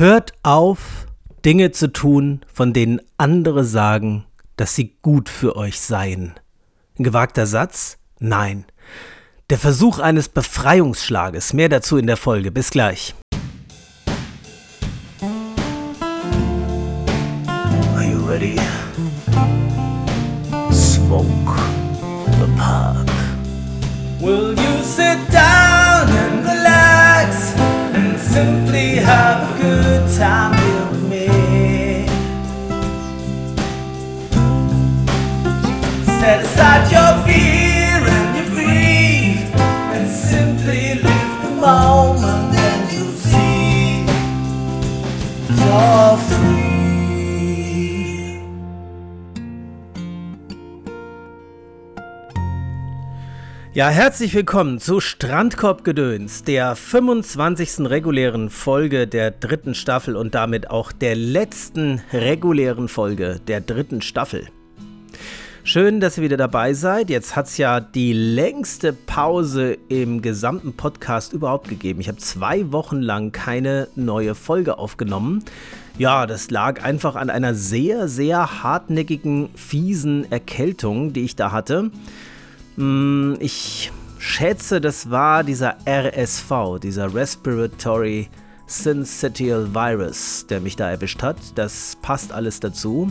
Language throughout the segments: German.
Hört auf, Dinge zu tun, von denen andere sagen, dass sie gut für euch seien. Ein gewagter Satz? Nein. Der Versuch eines Befreiungsschlages. Mehr dazu in der Folge. Bis gleich. Are you ready? Smoke the park. Will you sit down and relax and simply have a good time here with me? Set aside your Ja, herzlich willkommen zu Strandkorbgedöns, der 25. regulären Folge der dritten Staffel und damit auch der letzten regulären Folge der dritten Staffel. Schön, dass ihr wieder dabei seid. Jetzt hat es ja die längste Pause im gesamten Podcast überhaupt gegeben. Ich habe zwei Wochen lang keine neue Folge aufgenommen. Ja, das lag einfach an einer sehr, sehr hartnäckigen, fiesen Erkältung, die ich da hatte. Hm, Ich schätze, das war dieser RSV, dieser Respiratory Syncytial Virus, der mich da erwischt hat. Das passt alles dazu.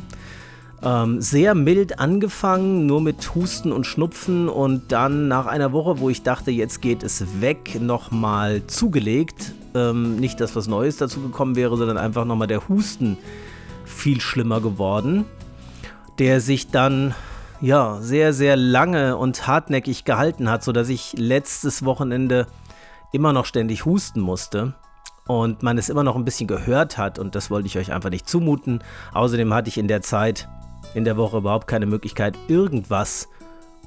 Ähm, sehr mild angefangen, nur mit Husten und Schnupfen und dann nach einer Woche, wo ich dachte, jetzt geht es weg, nochmal zugelegt. Ähm, nicht, dass was Neues dazu gekommen wäre, sondern einfach nochmal der Husten viel schlimmer geworden, der sich dann ja sehr, sehr lange und hartnäckig gehalten hat, sodass ich letztes Wochenende immer noch ständig husten musste und man es immer noch ein bisschen gehört hat und das wollte ich euch einfach nicht zumuten. Außerdem hatte ich in der Zeit, in der Woche überhaupt keine Möglichkeit, irgendwas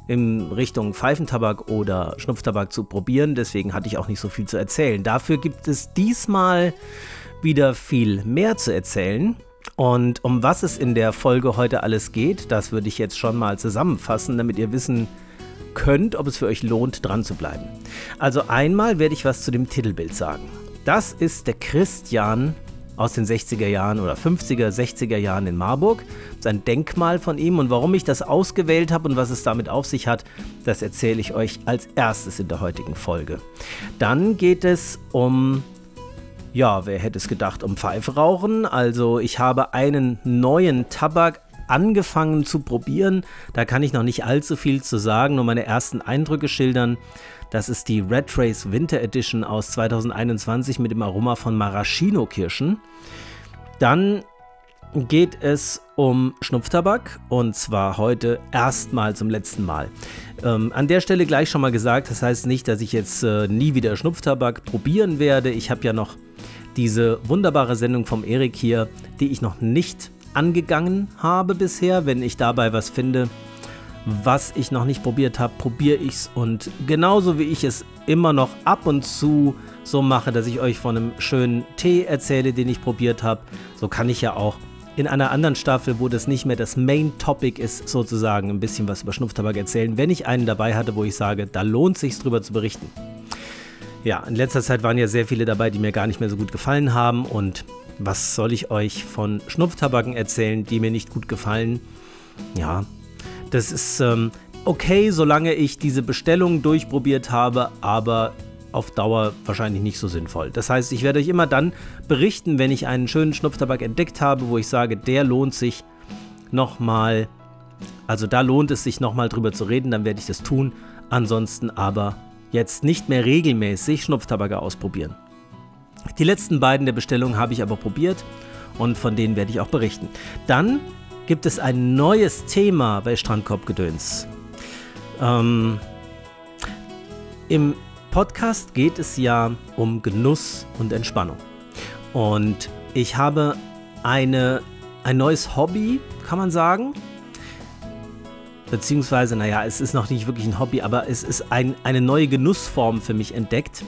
in Richtung Pfeifentabak oder Schnupftabak zu probieren. Deswegen hatte ich auch nicht so viel zu erzählen. Dafür gibt es diesmal wieder viel mehr zu erzählen. Und um was es in der Folge heute alles geht, das würde ich jetzt schon mal zusammenfassen, damit ihr wissen könnt, ob es für euch lohnt, dran zu bleiben. Also einmal werde ich was zu dem Titelbild sagen. Das ist der Christian aus den 60er Jahren oder 50er, 60er Jahren in Marburg. Das ist ein Denkmal von ihm und warum ich das ausgewählt habe und was es damit auf sich hat, das erzähle ich euch als erstes in der heutigen Folge. Dann geht es um ja, wer hätte es gedacht, um Pfeife rauchen. Also ich habe einen neuen Tabak angefangen zu probieren. Da kann ich noch nicht allzu viel zu sagen, nur meine ersten Eindrücke schildern. Das ist die Red Trace Winter Edition aus 2021 mit dem Aroma von Maraschino-Kirschen. Dann geht es um Schnupftabak und zwar heute erstmal zum letzten Mal. Ähm, an der Stelle gleich schon mal gesagt, das heißt nicht, dass ich jetzt äh, nie wieder Schnupftabak probieren werde. Ich habe ja noch diese wunderbare Sendung vom Erik hier, die ich noch nicht angegangen habe bisher. Wenn ich dabei was finde, was ich noch nicht probiert habe, probiere ich es. Und genauso wie ich es immer noch ab und zu so mache, dass ich euch von einem schönen Tee erzähle, den ich probiert habe, so kann ich ja auch in einer anderen Staffel, wo das nicht mehr das Main Topic ist, sozusagen ein bisschen was über Schnupftabak erzählen, wenn ich einen dabei hatte, wo ich sage, da lohnt sich drüber zu berichten. Ja, in letzter Zeit waren ja sehr viele dabei, die mir gar nicht mehr so gut gefallen haben. Und was soll ich euch von Schnupftabaken erzählen, die mir nicht gut gefallen? Ja, das ist ähm, okay, solange ich diese Bestellung durchprobiert habe, aber auf Dauer wahrscheinlich nicht so sinnvoll. Das heißt, ich werde euch immer dann berichten, wenn ich einen schönen Schnupftabak entdeckt habe, wo ich sage, der lohnt sich nochmal, also da lohnt es sich nochmal drüber zu reden, dann werde ich das tun. Ansonsten aber jetzt nicht mehr regelmäßig Schnupftabak ausprobieren. Die letzten beiden der Bestellung habe ich aber probiert und von denen werde ich auch berichten. Dann gibt es ein neues Thema bei Strandkorbgedöns. Ähm, Im Podcast geht es ja um Genuss und Entspannung. Und ich habe eine, ein neues Hobby, kann man sagen. Beziehungsweise, naja, es ist noch nicht wirklich ein Hobby, aber es ist ein, eine neue Genussform für mich entdeckt.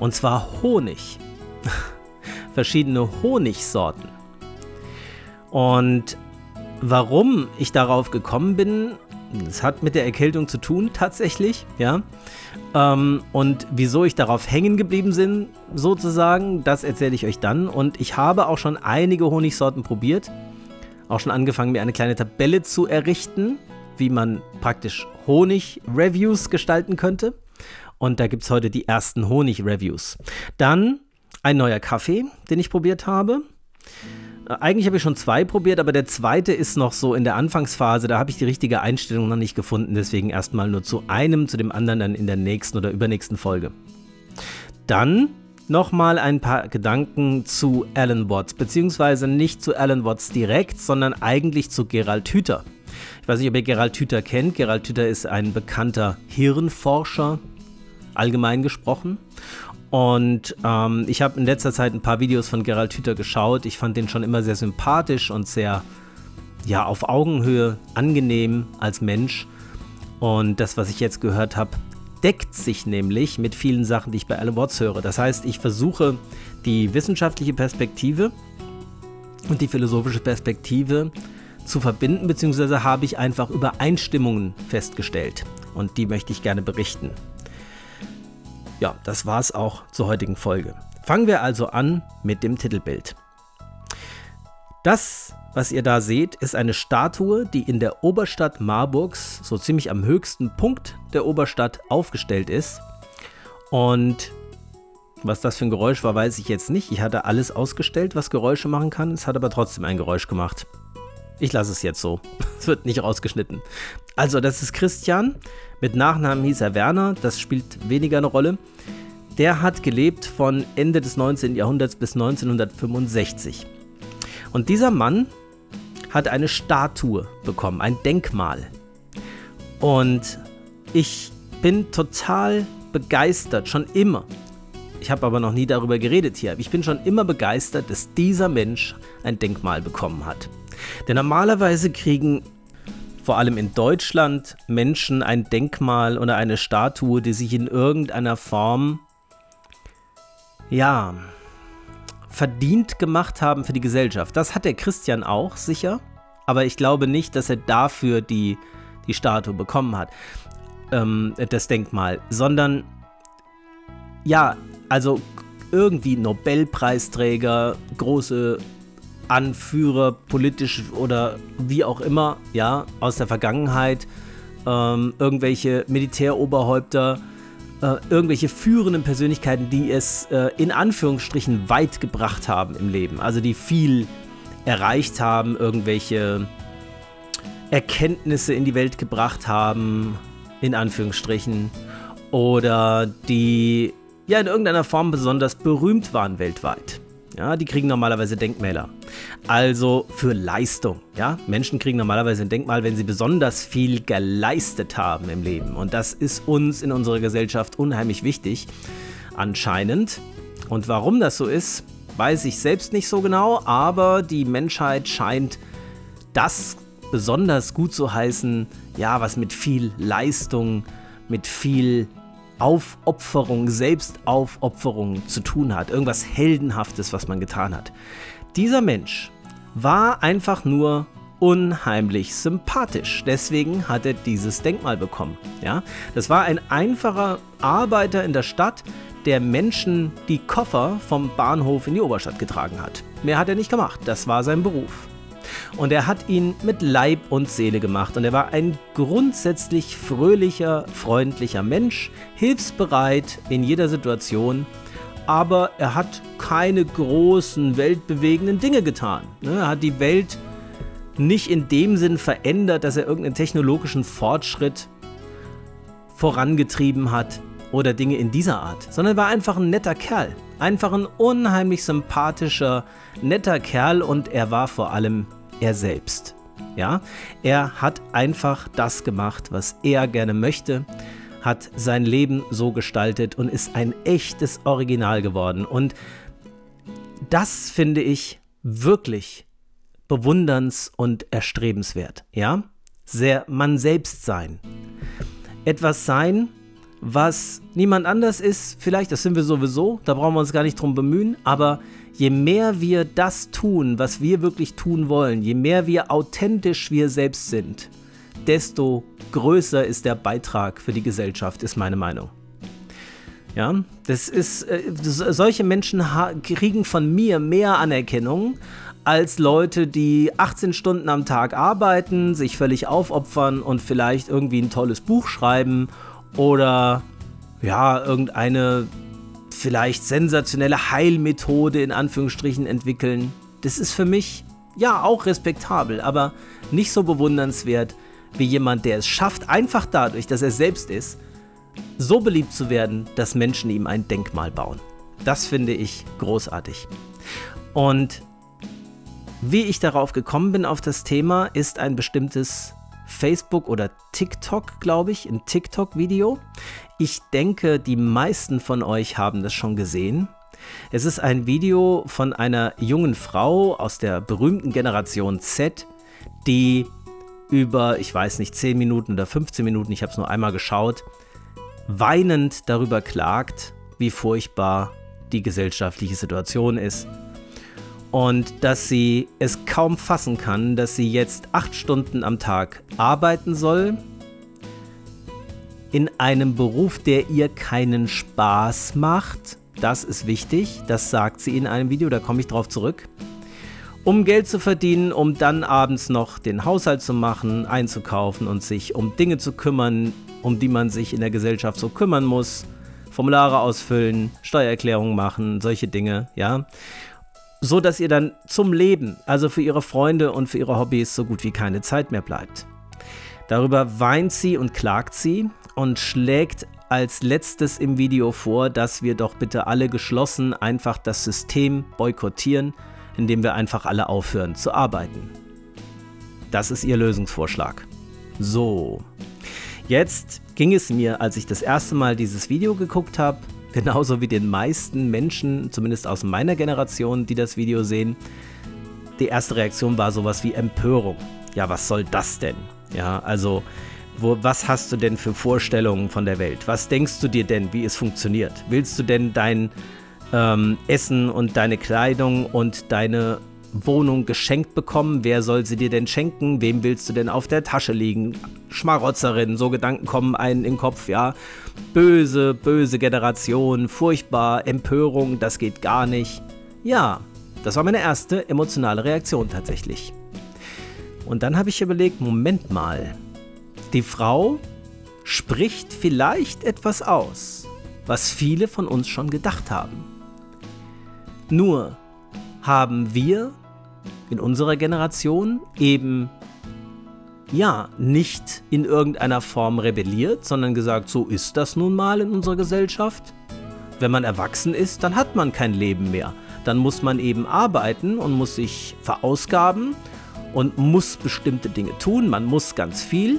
Und zwar Honig. Verschiedene Honigsorten. Und warum ich darauf gekommen bin, Es hat mit der Erkältung zu tun, tatsächlich, ja. Ähm, und wieso ich darauf hängen geblieben bin, sozusagen, das erzähle ich euch dann. Und ich habe auch schon einige Honigsorten probiert. Auch schon angefangen, mir eine kleine Tabelle zu errichten, wie man praktisch Honig-Reviews gestalten könnte. Und da gibt es heute die ersten Honig-Reviews. Dann ein neuer Kaffee, den ich probiert habe. Äh, eigentlich habe ich schon zwei probiert, aber der zweite ist noch so in der Anfangsphase. Da habe ich die richtige Einstellung noch nicht gefunden. Deswegen erstmal nur zu einem, zu dem anderen dann in der nächsten oder übernächsten Folge. Dann nochmal ein paar Gedanken zu Alan Watts, beziehungsweise nicht zu Alan Watts direkt, sondern eigentlich zu Gerald Hüther. Ich weiß nicht, ob ihr Gerald Hüther kennt. Gerald Hüther ist ein bekannter Hirnforscher, allgemein gesprochen. Und ähm, ich habe in letzter Zeit ein paar Videos von Gerald Hüther geschaut. Ich fand den schon immer sehr sympathisch und sehr, ja, auf Augenhöhe angenehm als Mensch. Und das, was ich jetzt gehört habe, deckt sich nämlich mit vielen Sachen, die ich bei Alan Watts höre. Das heißt, ich versuche die wissenschaftliche Perspektive und die philosophische Perspektive zu verbinden, beziehungsweise habe ich einfach Übereinstimmungen festgestellt. Und die möchte ich gerne berichten. Ja, das war's auch zur heutigen Folge. Fangen wir also an mit dem Titelbild. Das, was ihr da seht, ist eine Statue, die in der Oberstadt Marburgs, so ziemlich am höchsten Punkt der Oberstadt, aufgestellt ist. Und was das für ein Geräusch war, weiß ich jetzt nicht. Ich hatte alles ausgestellt, was Geräusche machen kann. Es hat aber trotzdem ein Geräusch gemacht. Ich lasse es jetzt so. Es wird nicht rausgeschnitten. Also, das ist Christian. Mit Nachnamen hieß er Werner. Das spielt weniger eine Rolle. Der hat gelebt von Ende des 19. Jahrhunderts bis 1965. Und dieser Mann hat eine Statue bekommen, ein Denkmal. Und ich bin total begeistert, schon immer. Ich habe aber noch nie darüber geredet hier. Ich bin schon immer begeistert, dass dieser Mensch ein Denkmal bekommen hat. Denn normalerweise kriegen vor allem in Deutschland Menschen ein Denkmal oder eine Statue, die sich in irgendeiner Form, ja, verdient gemacht haben für die Gesellschaft. Das hat der Christian auch sicher, aber ich glaube nicht, dass er dafür die, die Statue bekommen hat, ähm, das Denkmal, sondern ja, also irgendwie Nobelpreisträger, große Anführer, politisch oder wie auch immer, ja, aus der Vergangenheit, ähm, irgendwelche Militäroberhäupter, äh, irgendwelche führenden Persönlichkeiten, die es äh, in Anführungsstrichen weit gebracht haben im Leben, also die viel erreicht haben, irgendwelche Erkenntnisse in die Welt gebracht haben, in Anführungsstrichen, oder die ja in irgendeiner Form besonders berühmt waren weltweit. Ja, die kriegen normalerweise Denkmäler. Also für Leistung. Ja, Menschen kriegen normalerweise ein Denkmal, wenn sie besonders viel geleistet haben im Leben. Und das ist uns in unserer Gesellschaft unheimlich wichtig, anscheinend. Und warum das so ist, weiß ich selbst nicht so genau, aber die Menschheit scheint das besonders gut zu heißen, ja, was mit viel Leistung, mit viel Aufopferung, Selbstaufopferung zu tun hat. Irgendwas Heldenhaftes, was man getan hat. Dieser Mensch war einfach nur unheimlich sympathisch. Deswegen hat er dieses Denkmal bekommen. Ja? Das war ein einfacher Arbeiter in der Stadt, der Menschen die Koffer vom Bahnhof in die Oberstadt getragen hat. Mehr hat er nicht gemacht. Das war sein Beruf. Und er hat ihn mit Leib und Seele gemacht. Und er war ein grundsätzlich fröhlicher, freundlicher Mensch, hilfsbereit in jeder Situation. Aber er hat keine großen, weltbewegenden Dinge getan. Ne, er hat die Welt nicht in dem Sinn verändert, dass er irgendeinen technologischen Fortschritt vorangetrieben hat oder Dinge in dieser Art, sondern er war einfach ein netter Kerl. Einfach ein unheimlich sympathischer, netter Kerl und er war vor allem er selbst. Ja, er hat einfach das gemacht, was er gerne möchte, hat sein Leben so gestaltet und ist ein echtes Original geworden. Und das finde ich wirklich bewunderns- und erstrebenswert. Ja, sehr man selbst sein. Etwas sein, was niemand anders ist, vielleicht, das sind wir sowieso, da brauchen wir uns gar nicht drum bemühen, aber je mehr wir das tun, was wir wirklich tun wollen, je mehr wir authentisch wir selbst sind, desto größer ist der Beitrag für die Gesellschaft, ist meine Meinung. Ja, das ist, äh, solche Menschen kriegen von mir mehr Anerkennung als Leute, die 18 Stunden am Tag arbeiten, sich völlig aufopfern und vielleicht irgendwie ein tolles Buch schreiben oder ja, irgendeine vielleicht sensationelle Heilmethode in Anführungsstrichen entwickeln. Das ist für mich ja auch respektabel, aber nicht so bewundernswert wie jemand, der es schafft, einfach dadurch, dass er selbst ist, so beliebt zu werden, dass Menschen ihm ein Denkmal bauen. Das finde ich großartig. Und wie ich darauf gekommen bin auf das Thema, ist ein bestimmtes Facebook oder TikTok, glaube ich, ein TikTok-Video. Ich denke, die meisten von euch haben das schon gesehen. Es ist ein Video von einer jungen Frau aus der berühmten Generation Z, die über, ich weiß nicht, 10 Minuten oder 15 Minuten, ich habe es nur einmal geschaut, weinend darüber klagt, wie furchtbar die gesellschaftliche Situation ist. Und dass sie es kaum fassen kann, dass sie jetzt acht Stunden am Tag arbeiten soll, in einem Beruf, der ihr keinen Spaß macht. Das ist wichtig, das sagt sie in einem Video, da komme ich drauf zurück. Um Geld zu verdienen, um dann abends noch den Haushalt zu machen, einzukaufen und sich um Dinge zu kümmern, um die man sich in der Gesellschaft so kümmern muss. Formulare ausfüllen, Steuererklärungen machen, solche Dinge, ja. So dass ihr dann zum Leben, also für ihre Freunde und für ihre Hobbys, so gut wie keine Zeit mehr bleibt. Darüber weint sie und klagt sie und schlägt als letztes im Video vor, dass wir doch bitte alle geschlossen einfach das System boykottieren, indem wir einfach alle aufhören zu arbeiten. Das ist ihr Lösungsvorschlag. So. Jetzt ging es mir, als ich das erste Mal dieses Video geguckt habe, genauso wie den meisten Menschen, zumindest aus meiner Generation, die das Video sehen. Die erste Reaktion war sowas wie Empörung. Ja, was soll das denn? Ja, also, wo, was hast du denn für Vorstellungen von der Welt? Was denkst du dir denn, wie es funktioniert? Willst du denn dein ähm, Essen und deine Kleidung und deine Wohnung geschenkt bekommen? Wer soll sie dir denn schenken? Wem willst du denn auf der Tasche liegen? Schmarotzerin, so Gedanken kommen einen in den Kopf, ja. Böse, böse Generation, furchtbar, Empörung, das geht gar nicht. Ja, das war meine erste emotionale Reaktion tatsächlich. Und dann habe ich überlegt, Moment mal, die Frau spricht vielleicht etwas aus, was viele von uns schon gedacht haben. Nur haben wir in unserer Generation eben ja nicht in irgendeiner Form rebelliert, sondern gesagt, so ist das nun mal in unserer Gesellschaft. Wenn man erwachsen ist, dann hat man kein Leben mehr. Dann muss man eben arbeiten und muss sich verausgaben und muss bestimmte Dinge tun. Man muss ganz viel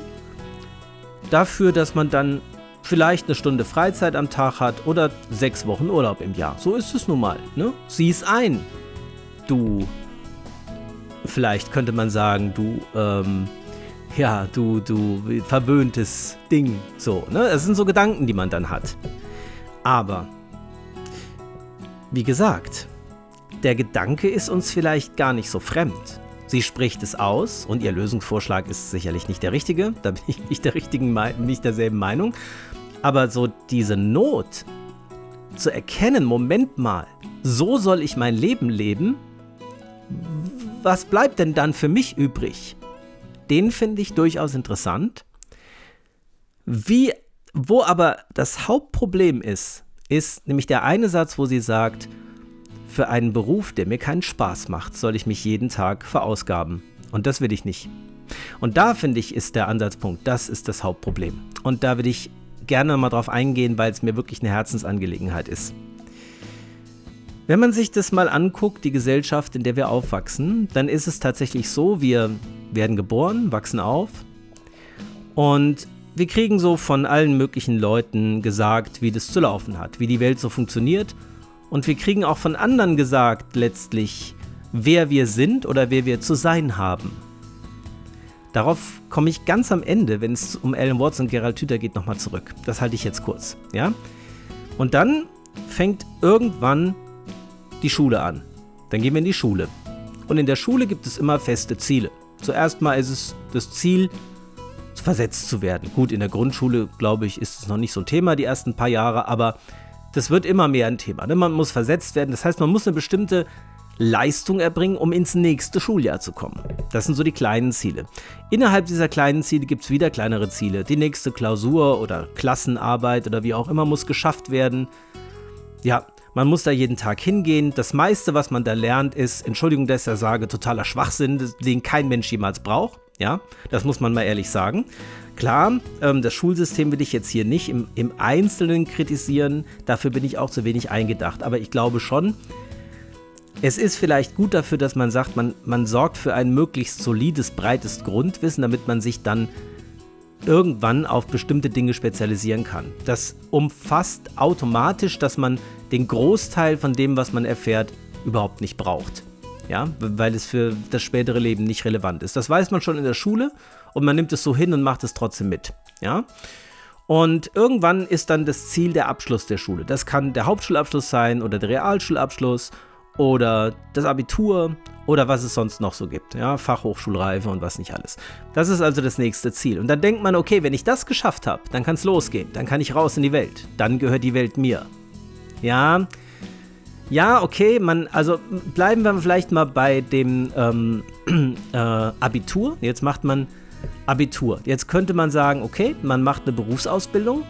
dafür, dass man dann vielleicht eine Stunde Freizeit am Tag hat oder sechs Wochen Urlaub im Jahr. So ist es nun mal. Ne? Sieh es ein, du. Vielleicht könnte man sagen, du, ähm, ja, du, du verwöhntes Ding. So, ne? Das sind so Gedanken, die man dann hat. Aber, wie gesagt, der Gedanke ist uns vielleicht gar nicht so fremd. Sie spricht es aus und ihr Lösungsvorschlag ist sicherlich nicht der richtige, da bin ich nicht, der richtigen, nicht derselben Meinung. Aber so diese Not zu erkennen, Moment mal, so soll ich mein Leben leben, was bleibt denn dann für mich übrig? Den finde ich durchaus interessant. Wie, wo aber das Hauptproblem ist, ist nämlich der eine Satz, wo sie sagt, für einen Beruf, der mir keinen Spaß macht, soll ich mich jeden Tag verausgaben. Und das will ich nicht. Und da finde ich, ist der Ansatzpunkt, das ist das Hauptproblem. Und da will ich gerne mal drauf eingehen, weil es mir wirklich eine Herzensangelegenheit ist. Wenn man sich das mal anguckt, die Gesellschaft, in der wir aufwachsen, dann ist es tatsächlich so, wir werden geboren, wachsen auf und wir kriegen so von allen möglichen Leuten gesagt, wie das zu laufen hat, wie die Welt so funktioniert und wir kriegen auch von anderen gesagt letztlich, wer wir sind oder wer wir zu sein haben. Darauf komme ich ganz am Ende, wenn es um Alan Watts und Gerald Hüther geht, nochmal zurück. Das halte ich jetzt kurz. Ja? Und dann fängt irgendwann die Schule an. Dann gehen wir in die Schule. Und in der Schule gibt es immer feste Ziele. Zuerst mal ist es das Ziel, versetzt zu werden. Gut, in der Grundschule, glaube ich, ist es noch nicht so ein Thema, die ersten paar Jahre, aber das wird immer mehr ein Thema. Ne? Man muss versetzt werden. Das heißt, man muss eine bestimmte Leistung erbringen, um ins nächste Schuljahr zu kommen. Das sind so die kleinen Ziele. Innerhalb dieser kleinen Ziele gibt es wieder kleinere Ziele. Die nächste Klausur oder Klassenarbeit oder wie auch immer muss geschafft werden. Ja, man muss da jeden Tag hingehen. Das meiste, was man da lernt, ist, Entschuldigung, dass ich das sage, totaler Schwachsinn, den kein Mensch jemals braucht. Ja, das muss man mal ehrlich sagen. Klar, ähm, das Schulsystem will ich jetzt hier nicht im, im Einzelnen kritisieren. Dafür bin ich auch zu wenig eingedacht. Aber ich glaube schon, es ist vielleicht gut dafür, dass man sagt, man, man sorgt für ein möglichst solides, breites Grundwissen, damit man sich dann irgendwann auf bestimmte Dinge spezialisieren kann. Das umfasst automatisch, dass man den Großteil von dem, was man erfährt, überhaupt nicht braucht. Ja, weil es für das spätere Leben nicht relevant ist. Das weiß man schon in der Schule und man nimmt es so hin und macht es trotzdem mit. Ja. Und irgendwann ist dann das Ziel der Abschluss der Schule. Das kann der Hauptschulabschluss sein oder der Realschulabschluss oder das Abitur oder was es sonst noch so gibt. Ja, Fachhochschulreife und was nicht alles. Das ist also das nächste Ziel. Und dann denkt man, okay, wenn ich das geschafft habe, dann kann es losgehen. Dann kann ich raus in die Welt. Dann gehört die Welt mir. Ja, ja, okay, man, also bleiben wir vielleicht mal bei dem ähm, äh, Abitur. Jetzt macht man Abitur. Jetzt könnte man sagen, okay, man macht eine Berufsausbildung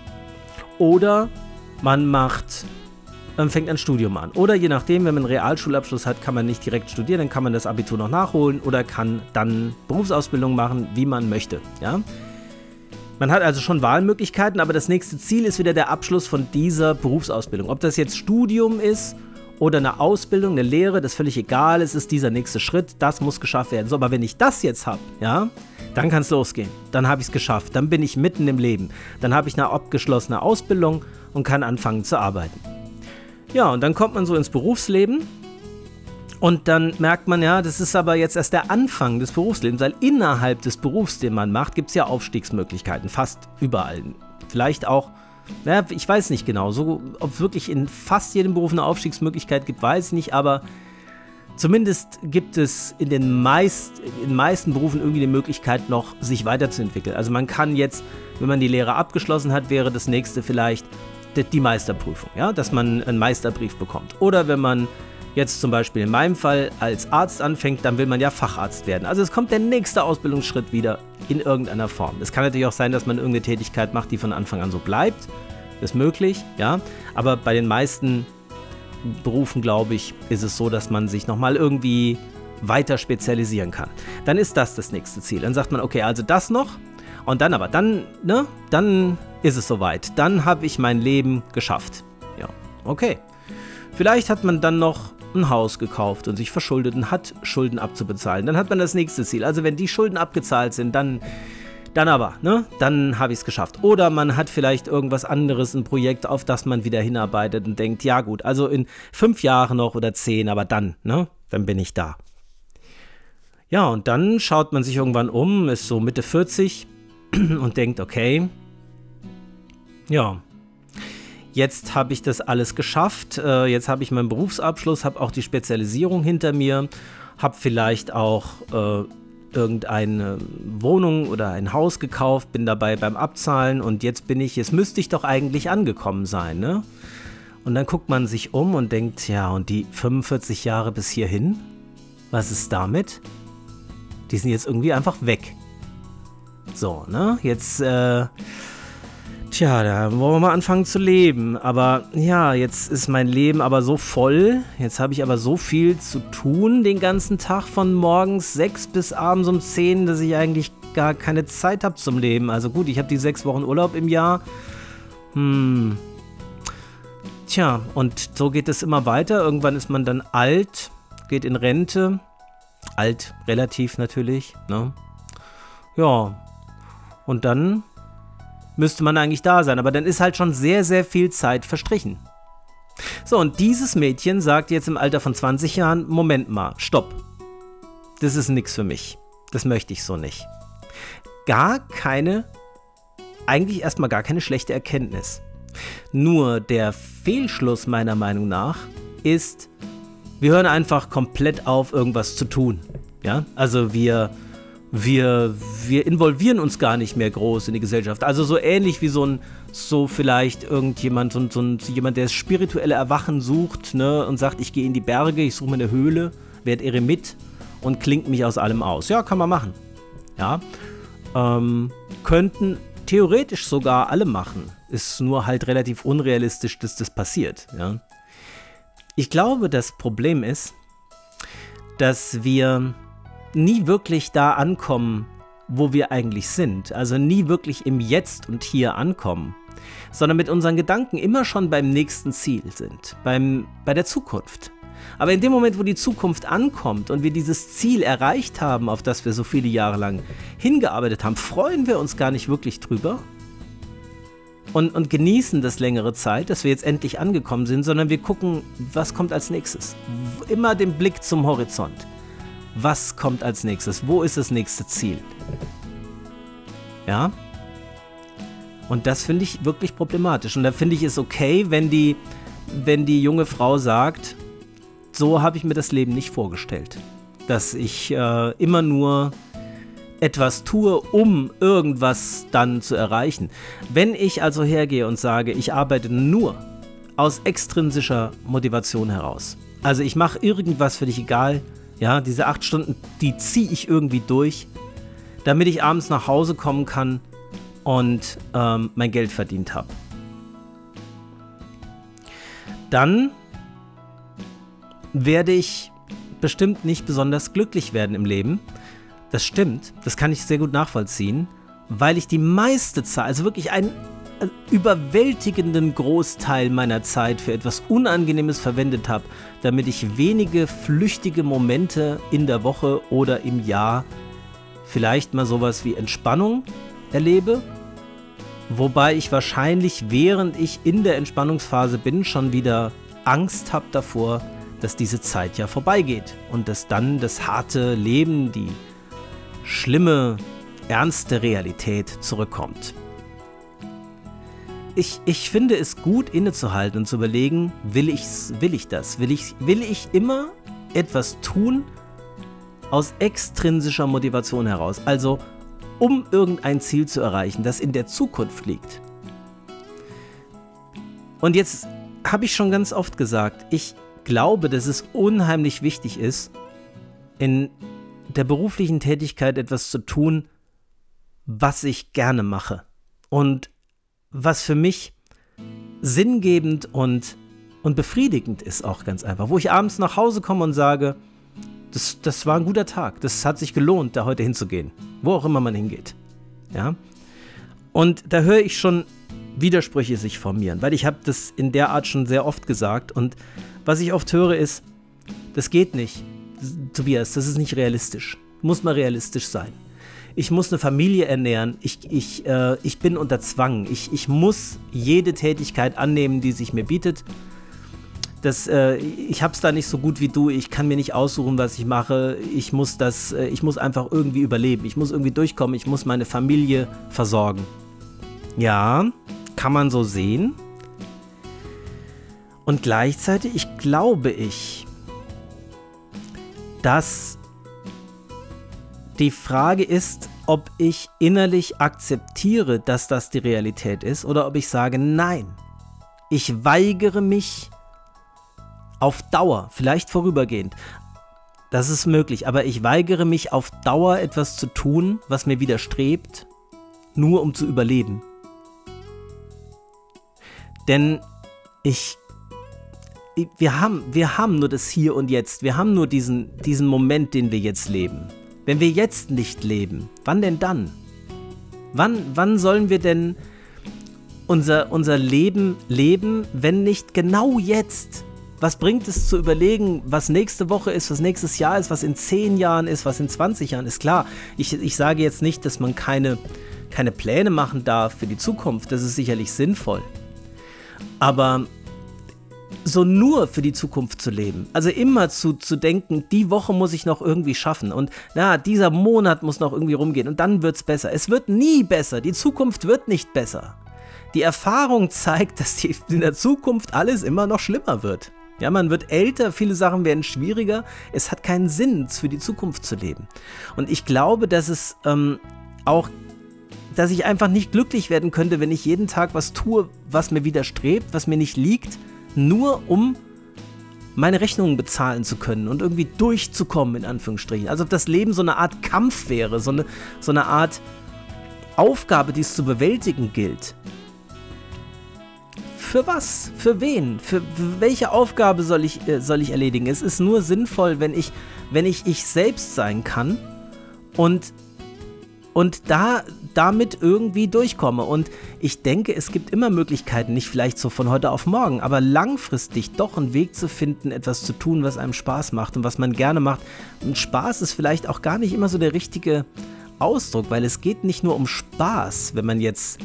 oder man macht fängt ein Studium an. Oder je nachdem, wenn man einen Realschulabschluss hat, kann man nicht direkt studieren, dann kann man das Abitur noch nachholen oder kann dann Berufsausbildung machen, wie man möchte. Ja? Man hat also schon Wahlmöglichkeiten, aber das nächste Ziel ist wieder der Abschluss von dieser Berufsausbildung. Ob das jetzt Studium ist oder eine Ausbildung, eine Lehre, das ist völlig egal. Es ist dieser nächste Schritt, das muss geschafft werden. So, aber wenn ich das jetzt habe, ja, dann kann es losgehen. Dann habe ich es geschafft. Dann bin ich mitten im Leben. Dann habe ich eine abgeschlossene Ausbildung und kann anfangen zu arbeiten. Ja, und dann kommt man so ins Berufsleben und dann merkt man ja, das ist aber jetzt erst der Anfang des Berufslebens, weil innerhalb des Berufs, den man macht, gibt es ja Aufstiegsmöglichkeiten, fast überall. Vielleicht auch, ja, ich weiß nicht genau, so, ob es wirklich in fast jedem Beruf eine Aufstiegsmöglichkeit gibt, weiß ich nicht, aber zumindest gibt es in den, meist, in den meisten Berufen irgendwie die Möglichkeit, noch sich weiterzuentwickeln. Also man kann jetzt, wenn man die Lehre abgeschlossen hat, wäre das nächste vielleicht die Meisterprüfung, ja, dass man einen Meisterbrief bekommt. Oder wenn man jetzt zum Beispiel in meinem Fall als Arzt anfängt, dann will man ja Facharzt werden. Also es kommt der nächste Ausbildungsschritt wieder in irgendeiner Form. Es kann natürlich auch sein, dass man irgendeine Tätigkeit macht, die von Anfang an so bleibt. Ist möglich, ja. Aber bei den meisten Berufen, glaube ich, ist es so, dass man sich nochmal irgendwie weiter spezialisieren kann. Dann ist das das nächste Ziel. Dann sagt man, okay, also das noch. Und dann aber, dann, ne, dann ist es soweit. Dann habe ich mein Leben geschafft. Ja, okay. Vielleicht hat man dann noch ein Haus gekauft und sich verschuldet und hat Schulden abzubezahlen. Dann hat man das nächste Ziel. Also wenn die Schulden abgezahlt sind, dann, dann aber, ne? Dann habe ich es geschafft. Oder man hat vielleicht irgendwas anderes, ein Projekt, auf das man wieder hinarbeitet und denkt, ja gut, also in fünf Jahren noch oder zehn, aber dann, ne? Dann bin ich da. Ja, und dann schaut man sich irgendwann um, ist so Mitte 40 und denkt, okay, ja. Jetzt habe ich das alles geschafft. Äh, jetzt habe ich meinen Berufsabschluss, habe auch die Spezialisierung hinter mir, habe vielleicht auch äh, irgendeine Wohnung oder ein Haus gekauft, bin dabei beim Abzahlen und jetzt bin ich, jetzt müsste ich doch eigentlich angekommen sein, ne? Und dann guckt man sich um und denkt, ja, und die 45 Jahre bis hierhin, was ist damit? Die sind jetzt irgendwie einfach weg. So, ne? Jetzt, äh, Tja, da wollen wir mal anfangen zu leben. Aber ja, jetzt ist mein Leben aber so voll. Jetzt habe ich aber so viel zu tun den ganzen Tag von morgens sechs bis abends um zehn, dass ich eigentlich gar keine Zeit habe zum Leben. Also gut, ich habe die sechs Wochen Urlaub im Jahr. Hm. Tja, und so geht es immer weiter. Irgendwann ist man dann alt, geht in Rente. Alt, relativ natürlich. Ne? Ja. Und dann müsste man eigentlich da sein, aber dann ist halt schon sehr, sehr viel Zeit verstrichen. So, und dieses Mädchen sagt jetzt im Alter von 20 Jahren, Moment mal, stopp. Das ist nichts für mich. Das möchte ich so nicht. Gar keine, eigentlich erstmal gar keine schlechte Erkenntnis. Nur der Fehlschluss meiner Meinung nach ist, wir hören einfach komplett auf, irgendwas zu tun. Ja, also wir wir, wir involvieren uns gar nicht mehr groß in die Gesellschaft. Also so ähnlich wie so ein, so vielleicht irgendjemand, so, so jemand, der das spirituelle Erwachen sucht ne, und sagt, ich gehe in die Berge, ich suche mir eine Höhle, werde Eremit und klingt mich aus allem aus. Ja, kann man machen. Ja, ähm, könnten theoretisch sogar alle machen. Ist nur halt relativ unrealistisch, dass das passiert. Ja. Ich glaube, das Problem ist, dass wir nie wirklich da ankommen, wo wir eigentlich sind. Also nie wirklich im Jetzt und Hier ankommen, sondern mit unseren Gedanken immer schon beim nächsten Ziel sind, beim, bei der Zukunft. Aber in dem Moment, wo die Zukunft ankommt und wir dieses Ziel erreicht haben, auf das wir so viele Jahre lang hingearbeitet haben, freuen wir uns gar nicht wirklich drüber und, und genießen das längere Zeit, dass wir jetzt endlich angekommen sind, sondern wir gucken, was kommt als nächstes. Immer den Blick zum Horizont. Was kommt als nächstes? Wo ist das nächste Ziel? Ja? Und das finde ich wirklich problematisch. Und da finde ich es okay, wenn die, wenn die junge Frau sagt, so habe ich mir das Leben nicht vorgestellt. Dass ich äh, immer nur etwas tue, um irgendwas dann zu erreichen. Wenn ich also hergehe und sage, ich arbeite nur aus extrinsischer Motivation heraus. Also ich mache irgendwas für dich egal. Ja, diese acht Stunden, die ziehe ich irgendwie durch, damit ich abends nach Hause kommen kann und ähm, mein Geld verdient habe. Dann werde ich bestimmt nicht besonders glücklich werden im Leben. Das stimmt, das kann ich sehr gut nachvollziehen, weil ich die meiste Zeit, also wirklich einen überwältigenden Großteil meiner Zeit für etwas Unangenehmes verwendet habe, damit ich wenige flüchtige Momente in der Woche oder im Jahr vielleicht mal sowas wie Entspannung erlebe. Wobei ich wahrscheinlich, während ich in der Entspannungsphase bin, schon wieder Angst habe davor, dass diese Zeit ja vorbeigeht und dass dann das harte Leben, die schlimme, ernste Realität zurückkommt. Ich, ich finde es gut innezuhalten und zu überlegen, will, ich's, will ich das? Will ich, will ich immer etwas tun aus extrinsischer Motivation heraus? Also um irgendein Ziel zu erreichen, das in der Zukunft liegt. Und jetzt habe ich schon ganz oft gesagt, ich glaube, dass es unheimlich wichtig ist, in der beruflichen Tätigkeit etwas zu tun, was ich gerne mache und was für mich sinngebend und, und befriedigend ist auch ganz einfach, wo ich abends nach Hause komme und sage, das, das war ein guter Tag, das hat sich gelohnt, da heute hinzugehen, wo auch immer man hingeht. Ja? Und da höre ich schon Widersprüche sich formieren, weil ich habe das in der Art schon sehr oft gesagt und was ich oft höre ist, das geht nicht. Tobias, das ist nicht realistisch. Muss mal realistisch sein. Ich muss eine Familie ernähren. Ich, ich, äh, ich bin unter Zwang. Ich, ich muss jede Tätigkeit annehmen, die sich mir bietet. Das, äh, ich habe es da nicht so gut wie du. Ich kann mir nicht aussuchen, was ich mache. Ich muss das, äh, ich muss einfach irgendwie überleben. Ich muss irgendwie durchkommen. Ich muss meine Familie versorgen. Ja, kann man so sehen. Und gleichzeitig glaube ich, dass die Frage ist, ob ich innerlich akzeptiere, dass das die Realität ist, oder ob ich sage, nein, ich weigere mich auf Dauer, vielleicht vorübergehend, das ist möglich, aber ich weigere mich auf Dauer etwas zu tun, was mir widerstrebt, nur um zu überleben. Denn ich wir haben, wir haben nur das Hier und Jetzt. Wir haben nur diesen, diesen Moment, den wir jetzt leben. Wenn wir jetzt nicht leben, wann denn dann? Wann, wann sollen wir denn unser, unser Leben leben, wenn nicht genau jetzt? Was bringt es zu überlegen, was nächste Woche ist, was nächstes Jahr ist, was in 10 Jahren ist, was in 20 Jahren ist? Klar, ich, ich sage jetzt nicht, dass man keine, keine Pläne machen darf für die Zukunft. Das ist sicherlich sinnvoll. Aber so nur für die Zukunft zu leben. Also immer zu, zu denken, die Woche muss ich noch irgendwie schaffen und na, dieser Monat muss noch irgendwie rumgehen und dann wird es besser. Es wird nie besser. Die Zukunft wird nicht besser. Die Erfahrung zeigt, dass die, in der Zukunft alles immer noch schlimmer wird. Ja, man wird älter, viele Sachen werden schwieriger. Es hat keinen Sinn, für die Zukunft zu leben. Und ich glaube, dass es ähm, auch, dass ich einfach nicht glücklich werden könnte, wenn ich jeden Tag was tue, was mir widerstrebt, was mir nicht liegt, nur um meine Rechnungen bezahlen zu können und irgendwie durchzukommen, in Anführungsstrichen. Also ob das Leben so eine Art Kampf wäre, so eine, so eine Art Aufgabe, die es zu bewältigen gilt. Für was? Für wen? Für, welche Aufgabe soll ich, äh, soll ich erledigen? Es ist nur sinnvoll, wenn ich, wenn ich ich selbst sein kann und, und da damit irgendwie durchkomme. Und ich denke, es gibt immer Möglichkeiten, nicht vielleicht so von heute auf morgen, aber langfristig doch einen Weg zu finden, etwas zu tun, was einem Spaß macht und was man gerne macht. Und Spaß ist vielleicht auch gar nicht immer so der richtige Ausdruck, weil es geht nicht nur um Spaß, wenn man jetzt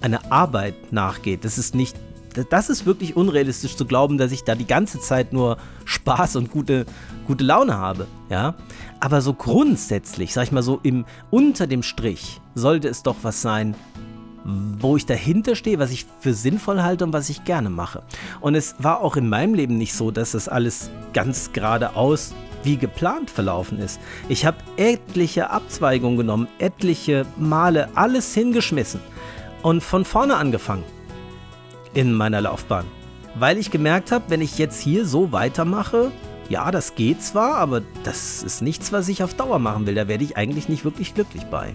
einer Arbeit nachgeht. Das ist nicht das ist wirklich unrealistisch zu glauben, dass ich da die ganze Zeit nur Spaß und gute, gute Laune habe, ja. Aber so grundsätzlich, sag ich mal so, im, unter dem Strich sollte es doch was sein, wo ich dahinter stehe, was ich für sinnvoll halte und was ich gerne mache. Und es war auch in meinem Leben nicht so, dass das alles ganz geradeaus wie geplant verlaufen ist. Ich habe etliche Abzweigungen genommen, etliche Male alles hingeschmissen und von vorne angefangen in meiner Laufbahn. Weil ich gemerkt habe, wenn ich jetzt hier so weitermache, ja, das geht zwar, aber das ist nichts, was ich auf Dauer machen will. Da werde ich eigentlich nicht wirklich glücklich bei.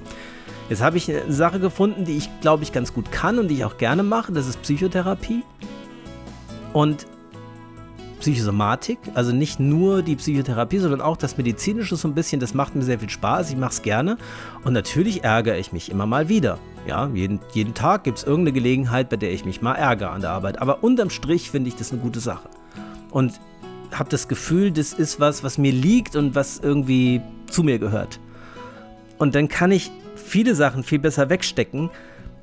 Jetzt habe ich eine Sache gefunden, die ich, glaube ich, ganz gut kann und die ich auch gerne mache. Das ist Psychotherapie. Und Psychosomatik, also nicht nur die Psychotherapie, sondern auch das Medizinische so ein bisschen, das macht mir sehr viel Spaß, ich mache es gerne und natürlich ärgere ich mich immer mal wieder. Ja, jeden, jeden Tag gibt es irgendeine Gelegenheit, bei der ich mich mal ärgere an der Arbeit, aber unterm Strich finde ich das eine gute Sache. Und habe das Gefühl, das ist was, was mir liegt und was irgendwie zu mir gehört. Und dann kann ich viele Sachen viel besser wegstecken,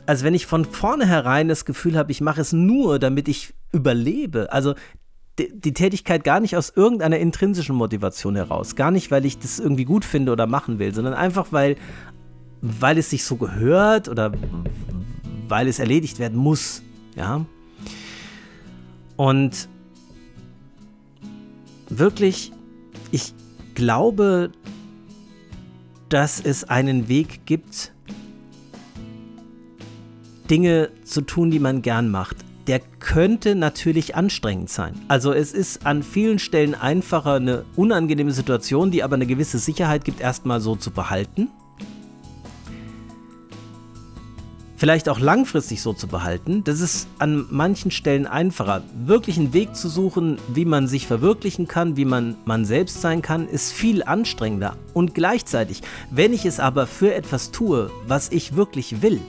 als wenn ich von vornherein das Gefühl habe, ich mache es nur, damit ich überlebe. Also die Tätigkeit gar nicht aus irgendeiner intrinsischen Motivation heraus. Gar nicht, weil ich das irgendwie gut finde oder machen will, sondern einfach, weil, weil es sich so gehört oder weil es erledigt werden muss. Ja. Und wirklich, ich glaube, dass es einen Weg gibt, Dinge zu tun, die man gern macht der könnte natürlich anstrengend sein. Also es ist an vielen Stellen einfacher, eine unangenehme Situation, die aber eine gewisse Sicherheit gibt, erstmal so zu behalten. Vielleicht auch langfristig so zu behalten. Das ist an manchen Stellen einfacher. Wirklich einen Weg zu suchen, wie man sich verwirklichen kann, wie man man selbst sein kann, ist viel anstrengender. Und gleichzeitig, wenn ich es aber für etwas tue, was ich wirklich will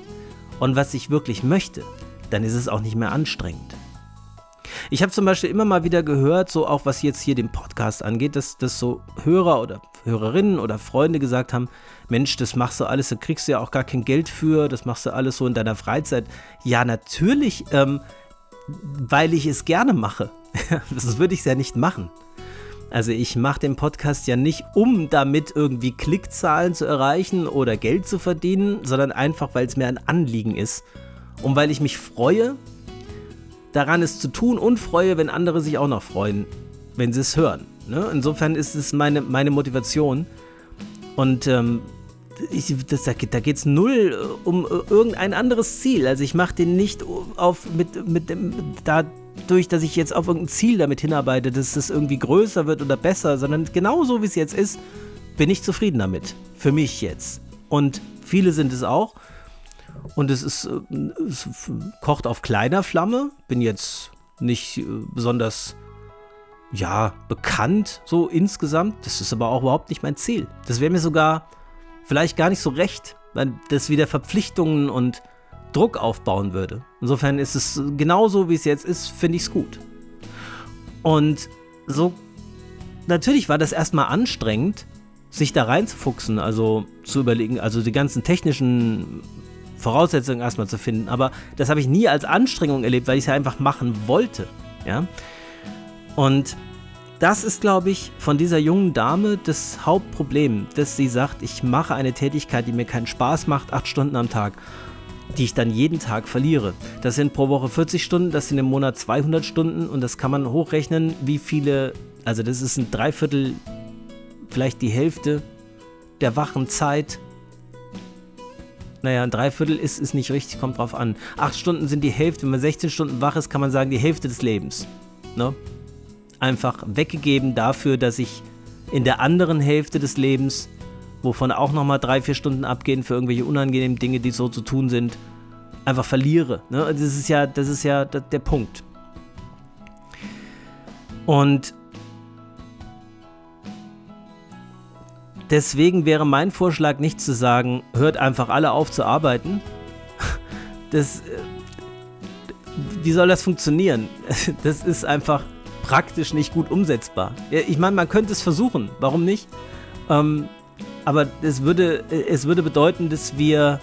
und was ich wirklich möchte, dann ist es auch nicht mehr anstrengend. Ich habe zum Beispiel immer mal wieder gehört, so auch was jetzt hier den Podcast angeht, dass, dass so Hörer oder Hörerinnen oder Freunde gesagt haben, Mensch, das machst du alles, da kriegst du ja auch gar kein Geld für, das machst du alles so in deiner Freizeit. Ja, natürlich, ähm, weil ich es gerne mache. das würde ich ja nicht machen. Also ich mache den Podcast ja nicht, um damit irgendwie Klickzahlen zu erreichen oder Geld zu verdienen, sondern einfach, weil es mir ein Anliegen ist und weil ich mich freue, daran es zu tun und freue, wenn andere sich auch noch freuen, wenn sie es hören. Ne? Insofern ist es meine, meine Motivation. Und ähm, ich, das, da geht es null äh, um äh, irgendein anderes Ziel. Also ich mache den nicht auf mit, mit dem, dadurch, dass ich jetzt auf irgendein Ziel damit hinarbeite, dass es irgendwie größer wird oder besser, sondern genauso wie es jetzt ist, bin ich zufrieden damit. Für mich jetzt. Und viele sind es auch. Und es ist, äh, es kocht auf kleiner Flamme. Bin jetzt nicht äh, besonders, ja, bekannt so insgesamt. Das ist aber auch überhaupt nicht mein Ziel. Das wäre mir sogar vielleicht gar nicht so recht, weil das wieder Verpflichtungen und Druck aufbauen würde. Insofern ist es genauso, wie es jetzt ist, finde ich es gut. Und so, natürlich war das erstmal anstrengend, sich da reinzufuchsen, also zu überlegen, also die ganzen technischen Voraussetzungen erstmal zu finden. Aber das habe ich nie als Anstrengung erlebt, weil ich es ja einfach machen wollte. Ja? Und das ist, glaube ich, von dieser jungen Dame das Hauptproblem, dass sie sagt, ich mache eine Tätigkeit, die mir keinen Spaß macht, acht Stunden am Tag. die ich dann jeden Tag verliere. Das sind pro Woche 40 Stunden, das sind im Monat 200 Stunden und das kann man hochrechnen, wie viele, also das ist ein Dreiviertel, vielleicht die Hälfte der wachen Zeit. Naja, ein Dreiviertel ist, ist nicht richtig, kommt drauf an. Acht Stunden sind die Hälfte, wenn man 16 Stunden wach ist, kann man sagen, die Hälfte des Lebens. Ne? Einfach weggegeben dafür, dass ich in der anderen Hälfte des Lebens wovon auch nochmal drei, vier Stunden abgehen für irgendwelche unangenehmen Dinge, die so zu tun sind, einfach verliere. Ne? Das ist ja, das ist ja der Punkt. Und deswegen wäre mein Vorschlag nicht zu sagen, hört einfach alle auf zu arbeiten. Das, äh, wie soll das funktionieren? Das ist einfach praktisch nicht gut umsetzbar. Ich meine, man könnte es versuchen, warum nicht? Ähm, aber es würde, es würde bedeuten, dass wir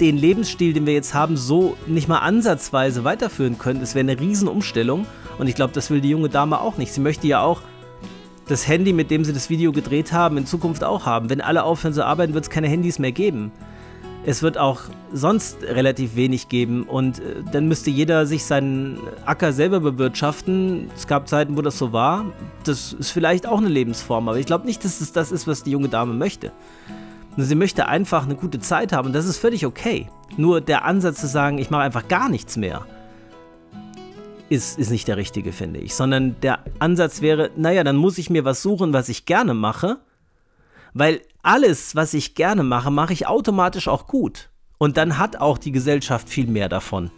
den Lebensstil, den wir jetzt haben, so nicht mal ansatzweise weiterführen können. Das wäre eine Riesenumstellung. Und ich glaube, das will die junge Dame auch nicht. Sie möchte ja auch das Handy, mit dem sie das Video gedreht haben, in Zukunft auch haben. Wenn alle aufhören zu arbeiten, wird es keine Handys mehr geben es wird auch sonst relativ wenig geben und äh, dann müsste jeder sich seinen Acker selber bewirtschaften. Es gab Zeiten, wo das so war. Das ist vielleicht auch eine Lebensform, aber ich glaube nicht, dass es das ist, was die junge Dame möchte. Sie möchte einfach eine gute Zeit haben und das ist völlig okay. Nur der Ansatz zu sagen, ich mache einfach gar nichts mehr, ist, ist nicht der richtige, finde ich. Sondern der Ansatz wäre, naja, dann muss ich mir was suchen, was ich gerne mache, weil alles, was ich gerne mache, mache ich automatisch auch gut. Und dann hat auch die Gesellschaft viel mehr davon.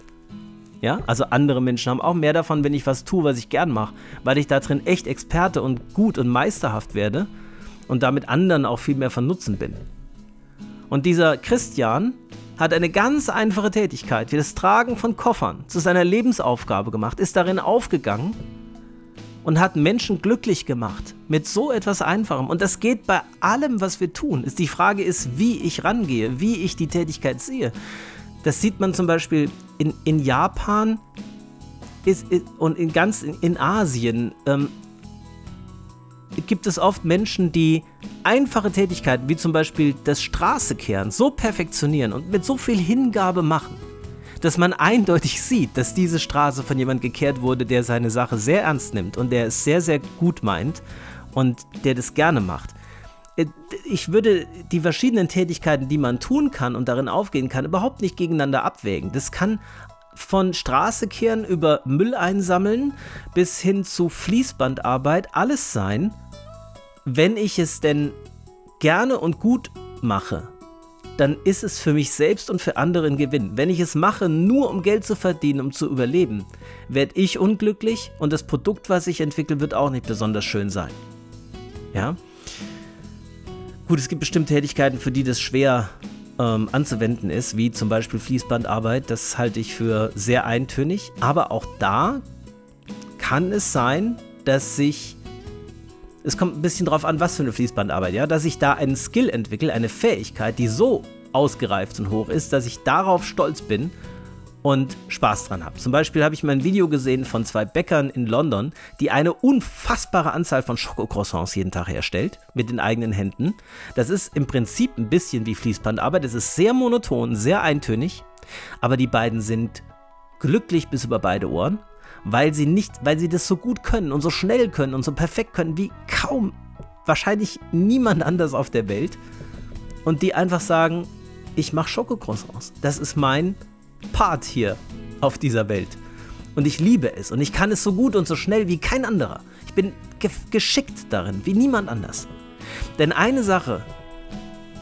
Ja, also andere Menschen haben auch mehr davon, wenn ich was tue, was ich gern mache, weil ich da drin echt Experte und gut und meisterhaft werde und damit anderen auch viel mehr von Nutzen bin. Und dieser Christian hat eine ganz einfache Tätigkeit, wie das Tragen von Koffern, zu seiner Lebensaufgabe gemacht, ist darin aufgegangen und hat Menschen glücklich gemacht mit so etwas Einfachem. Und das geht bei allem, was wir tun. Die Frage ist, wie ich rangehe, wie ich die Tätigkeit sehe. Das sieht man zum Beispiel in, in Japan ist, ist, und in ganz in, in Asien. Ähm, gibt es oft Menschen, die einfache Tätigkeiten wie zum Beispiel das Straßekehren so perfektionieren und mit so viel Hingabe machen dass man eindeutig sieht, dass diese Straße von jemand gekehrt wurde, der seine Sache sehr ernst nimmt und der es sehr, sehr gut meint und der das gerne macht. Äh, ich würde die verschiedenen Tätigkeiten, die man tun kann und darin aufgehen kann, überhaupt nicht gegeneinander abwägen. Das kann von Straße kehren über Müll einsammeln bis hin zu Fließbandarbeit alles sein, wenn ich es denn gerne und gut mache dann ist es für mich selbst und für andere ein Gewinn. Wenn ich es mache, nur um Geld zu verdienen, um zu überleben, werde ich unglücklich und das Produkt, was ich entwickle, wird auch nicht besonders schön sein. Ja? Gut, es gibt bestimmte Tätigkeiten, für die das schwer ähm, anzuwenden ist, wie zum Beispiel Fließbandarbeit. Das halte ich für sehr eintönig. Aber auch da kann es sein, dass sich es kommt ein bisschen drauf an, was für eine Fließbandarbeit, ja, dass ich da einen Skill entwickle, eine Fähigkeit, die so ausgereift und hoch ist, dass ich darauf stolz bin und Spaß dran habe. Zum Beispiel habe ich mal ein Video gesehen von zwei Bäckern in London, die eine unfassbare Anzahl von Schokocroissants jeden Tag herstellt, mit den eigenen Händen. Das ist im Prinzip ein bisschen wie Fließbandarbeit. Es ist sehr monoton, sehr eintönig, aber die beiden sind glücklich bis über beide Ohren weil sie nicht, weil sie das so gut können und so schnell können und so perfekt können wie kaum wahrscheinlich niemand anders auf der Welt und die einfach sagen, ich mache Schokocroissants. Das ist mein Part hier auf dieser Welt. Und ich liebe es und ich kann es so gut und so schnell wie kein anderer. Ich bin ge geschickt darin, wie niemand anders. Denn eine Sache,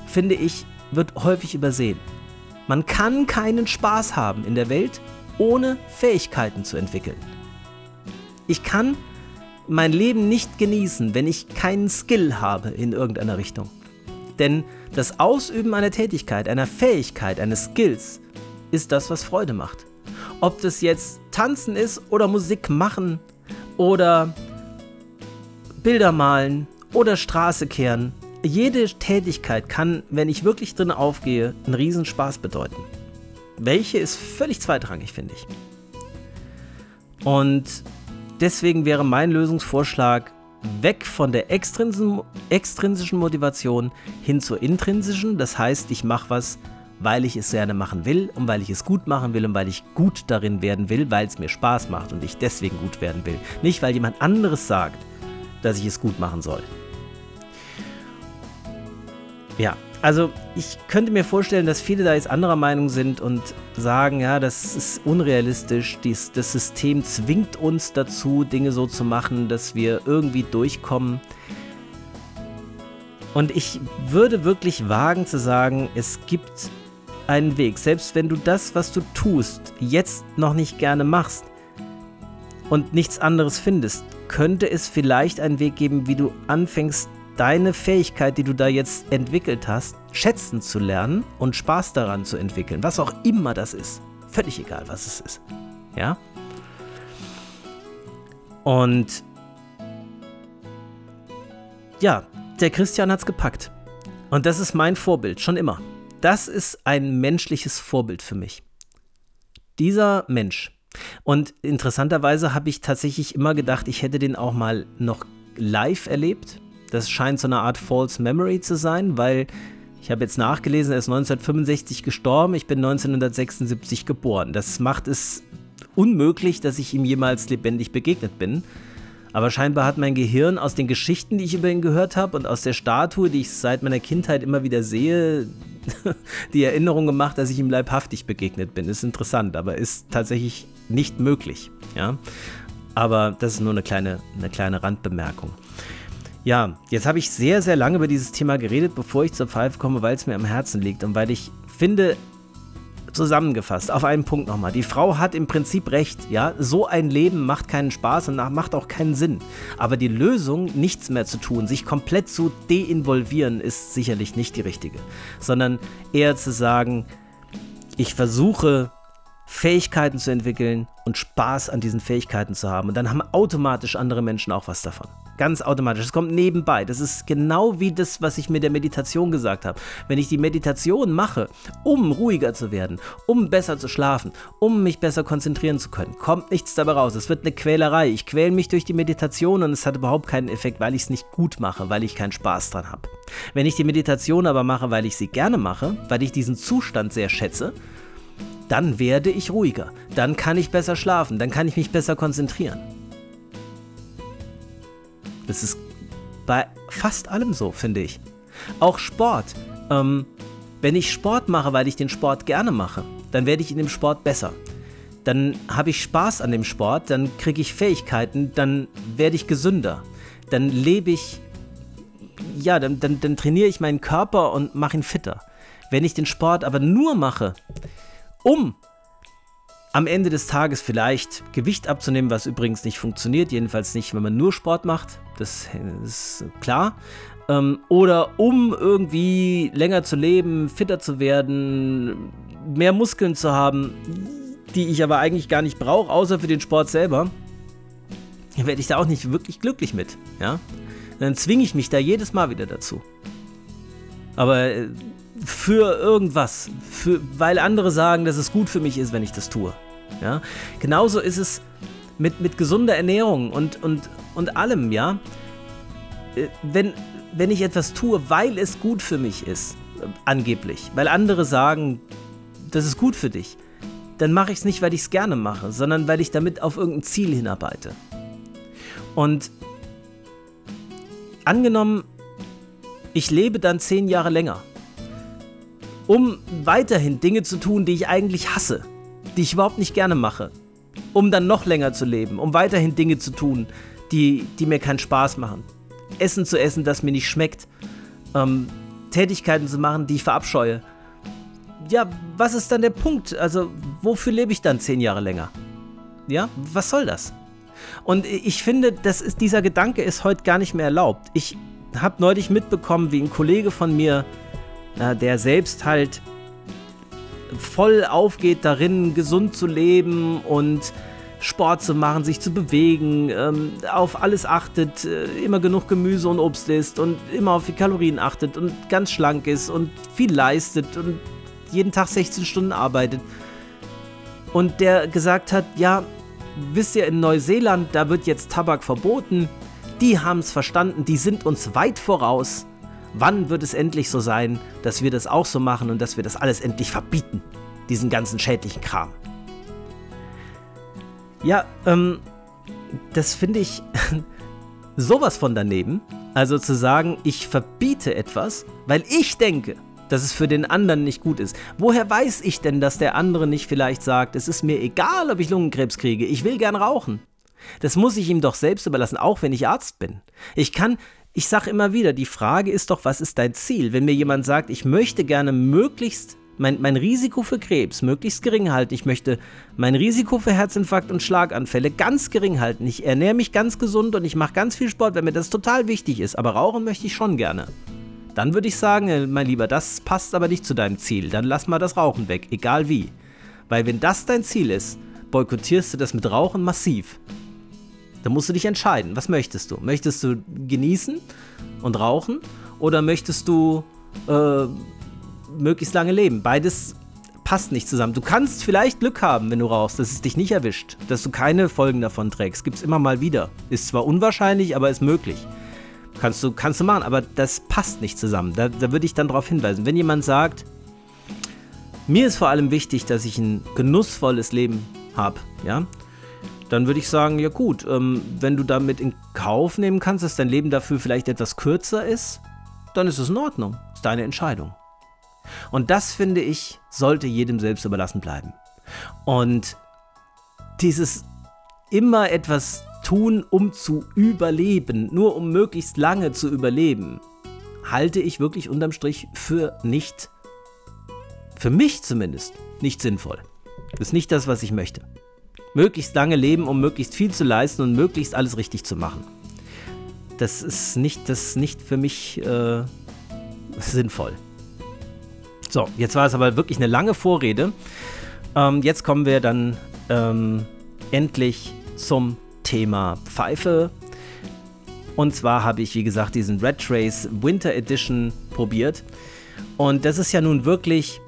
finde ich, wird häufig übersehen. Man kann keinen Spaß haben in der Welt, ohne Fähigkeiten zu entwickeln. Ich kann mein Leben nicht genießen, wenn ich keinen Skill habe in irgendeiner Richtung. Denn das Ausüben einer Tätigkeit, einer Fähigkeit, eines Skills ist das, was Freude macht. Ob das jetzt Tanzen ist oder Musik machen oder Bilder malen oder Straße kehren. Jede Tätigkeit kann, wenn ich wirklich drin aufgehe, einen Riesenspaß bedeuten. Welche ist völlig zweitrangig, finde ich. Und deswegen wäre mein Lösungsvorschlag weg von der extrinsischen Motivation hin zur intrinsischen. Das heißt, ich mache was, weil ich es gerne machen will und weil ich es gut machen will und weil ich gut darin werden will, weil es mir Spaß macht und ich deswegen gut werden will. Nicht, weil jemand anderes sagt, dass ich es gut machen soll. Ja, also ich könnte mir vorstellen, dass viele da jetzt anderer Meinung sind und sagen, ja, das ist unrealistisch, Dies, das System zwingt uns dazu, Dinge so zu machen, dass wir irgendwie durchkommen. Und ich würde wirklich wagen zu sagen, es gibt einen Weg. Selbst wenn du das, was du tust, jetzt noch nicht gerne machst und nichts anderes findest, könnte es vielleicht einen Weg geben, wie du anfängst, deine Fähigkeit, die du da jetzt entwickelt hast, schätzen zu lernen und Spaß daran zu entwickeln. Was auch immer das ist. Völlig egal, was es ist. Ja? Und ja, der Christian hat es gepackt. Und das ist mein Vorbild, schon immer. Das ist ein menschliches Vorbild für mich. Dieser Mensch. Und interessanterweise habe ich tatsächlich immer gedacht, ich hätte den auch mal noch live erlebt. Das scheint so eine Art False Memory zu sein, weil ich habe jetzt nachgelesen, er ist 1965 gestorben, ich bin 1976 geboren. Das macht es unmöglich, dass ich ihm jemals lebendig begegnet bin. Aber scheinbar hat mein Gehirn aus den Geschichten, die ich über ihn gehört habe und aus der Statue, die ich seit meiner Kindheit immer wieder sehe, die Erinnerung gemacht, dass ich ihm leibhaftig begegnet bin. Ist interessant, aber ist tatsächlich nicht möglich. Ja? Aber das ist nur eine kleine, eine kleine Randbemerkung. Ja, jetzt habe ich sehr, sehr lange über dieses Thema geredet, bevor ich zur Pfeife komme, weil es mir am Herzen liegt und weil ich finde, zusammengefasst, auf einen Punkt nochmal. Die Frau hat im Prinzip recht, ja. So ein Leben macht keinen Spaß und macht auch keinen Sinn. Aber die Lösung, nichts mehr zu tun, sich komplett zu deinvolvieren, ist sicherlich nicht die richtige. Sondern eher zu sagen, ich versuche Fähigkeiten zu entwickeln und Spaß an diesen Fähigkeiten zu haben. Und dann haben automatisch andere Menschen auch was davon. Ganz automatisch. Es kommt nebenbei. Das ist genau wie das, was ich mit der Meditation gesagt habe. Wenn ich die Meditation mache, um ruhiger zu werden, um besser zu schlafen, um mich besser konzentrieren zu können, kommt nichts dabei raus. Es wird eine Quälerei. Ich quäle mich durch die Meditation und es hat überhaupt keinen Effekt, weil ich es nicht gut mache, weil ich keinen Spaß dran habe. Wenn ich die Meditation aber mache, weil ich sie gerne mache, weil ich diesen Zustand sehr schätze, dann werde ich ruhiger. Dann kann ich besser schlafen. Dann kann ich mich besser konzentrieren. Das ist bei fast allem so, finde ich. Auch Sport. Ähm, wenn ich Sport mache, weil ich den Sport gerne mache, dann werde ich in dem Sport besser. Dann habe ich Spaß an dem Sport, dann kriege ich Fähigkeiten, dann werde ich gesünder. Dann lebe ich, ja, dann, dann, dann trainiere ich meinen Körper und mache ihn fitter. Wenn ich den Sport aber nur mache, um am Ende des Tages vielleicht Gewicht abzunehmen, was übrigens nicht funktioniert, jedenfalls nicht, wenn man nur Sport macht, das ist klar. Ähm, oder um irgendwie länger zu leben, fitter zu werden, mehr Muskeln zu haben, die ich aber eigentlich gar nicht brauche, außer für den Sport selber, werde ich da auch nicht wirklich glücklich mit. Ja? Dann zwinge ich mich da jedes Mal wieder dazu. Aber äh, für irgendwas, für, weil andere sagen, dass es gut für mich ist, wenn ich das tue. Ja? Genauso ist es mit, mit gesunder Ernährung und, und, und allem, ja. Äh, wenn, wenn ich etwas tue, weil es gut für mich ist, angeblich, weil andere sagen, das ist gut für dich, dann mache ich es nicht, weil ich es gerne mache, sondern weil ich damit auf irgendein Ziel hinarbeite. Und angenommen, ich lebe dann zehn Jahre länger um weiterhin Dinge zu tun, die ich eigentlich hasse, die ich überhaupt nicht gerne mache, um dann noch länger zu leben, um weiterhin Dinge zu tun, die, die mir keinen Spaß machen. Essen zu essen, das mir nicht schmeckt, ähm, Tätigkeiten zu machen, die ich verabscheue. Ja, was ist dann der Punkt? Also, wofür lebe ich dann zehn Jahre länger? Ja, was soll das? Und ich finde, das ist, dieser Gedanke ist heute gar nicht mehr erlaubt. Ich habe neulich mitbekommen, wie ein Kollege von mir der selbst halt voll aufgeht darin, gesund zu leben und Sport zu machen, sich zu bewegen, ähm, auf alles achtet, äh, immer genug Gemüse und Obst isst und immer auf die Kalorien achtet und ganz schlank ist und viel leistet und jeden Tag 16 Stunden arbeitet. Und der gesagt hat, ja, wisst ihr, in Neuseeland, da wird jetzt Tabak verboten. Die haben es verstanden, die sind uns weit voraus Wann wird es endlich so sein, dass wir das auch so machen und dass wir das alles endlich verbieten? Diesen ganzen schädlichen Kram. Ja, ähm, das finde ich sowas von daneben. Also zu sagen, ich verbiete etwas, weil ich denke, dass es für den anderen nicht gut ist. Woher weiß ich denn, dass der andere nicht vielleicht sagt, es ist mir egal, ob ich Lungenkrebs kriege, ich will gern rauchen. Das muss ich ihm doch selbst überlassen, auch wenn ich Arzt bin. Ich kann, ich sage immer wieder, die Frage ist doch, was ist dein Ziel? Wenn mir jemand sagt, ich möchte gerne möglichst mein, mein Risiko für Krebs möglichst gering halten, ich möchte mein Risiko für Herzinfarkt und Schlaganfälle ganz gering halten, ich ernähre mich ganz gesund und ich mache ganz viel Sport, wenn mir das total wichtig ist, aber rauchen möchte ich schon gerne. Dann würde ich sagen, äh, mein Lieber, das passt aber nicht zu deinem Ziel, dann lass mal das Rauchen weg, egal wie. Weil wenn das dein Ziel ist, boykottierst du das mit Rauchen massiv. Da musst du dich entscheiden. Was möchtest du? Möchtest du genießen und rauchen oder möchtest du äh, möglichst lange leben? Beides passt nicht zusammen. Du kannst vielleicht Glück haben, wenn du rauchst, dass es dich nicht erwischt, dass du keine Folgen davon trägst. Gibt es immer mal wieder. Ist zwar unwahrscheinlich, aber ist möglich. Kannst du, kannst du machen, aber das passt nicht zusammen. Da, da würde ich dann darauf hinweisen. Wenn jemand sagt, mir ist vor allem wichtig, dass ich ein genussvolles Leben habe, ja, dann würde ich sagen, ja gut, ähm, wenn du damit in Kauf nehmen kannst, dass dein Leben dafür vielleicht etwas kürzer ist, dann ist es in Ordnung. Ist deine Entscheidung. Und das finde ich, sollte jedem selbst überlassen bleiben. Und dieses immer etwas tun, um zu überleben, nur um möglichst lange zu überleben, halte ich wirklich unterm Strich für nicht, für mich zumindest, nicht sinnvoll. Das ist nicht das, was ich möchte möglichst lange leben, um möglichst viel zu leisten und möglichst alles richtig zu machen. Das ist nicht, das ist nicht für mich äh, sinnvoll. So, jetzt war es aber wirklich eine lange Vorrede. Ähm, jetzt kommen wir dann ähm, endlich zum Thema Pfeife. Und zwar habe ich, wie gesagt, diesen Red Trace Winter Edition probiert. Und das ist ja nun wirklich.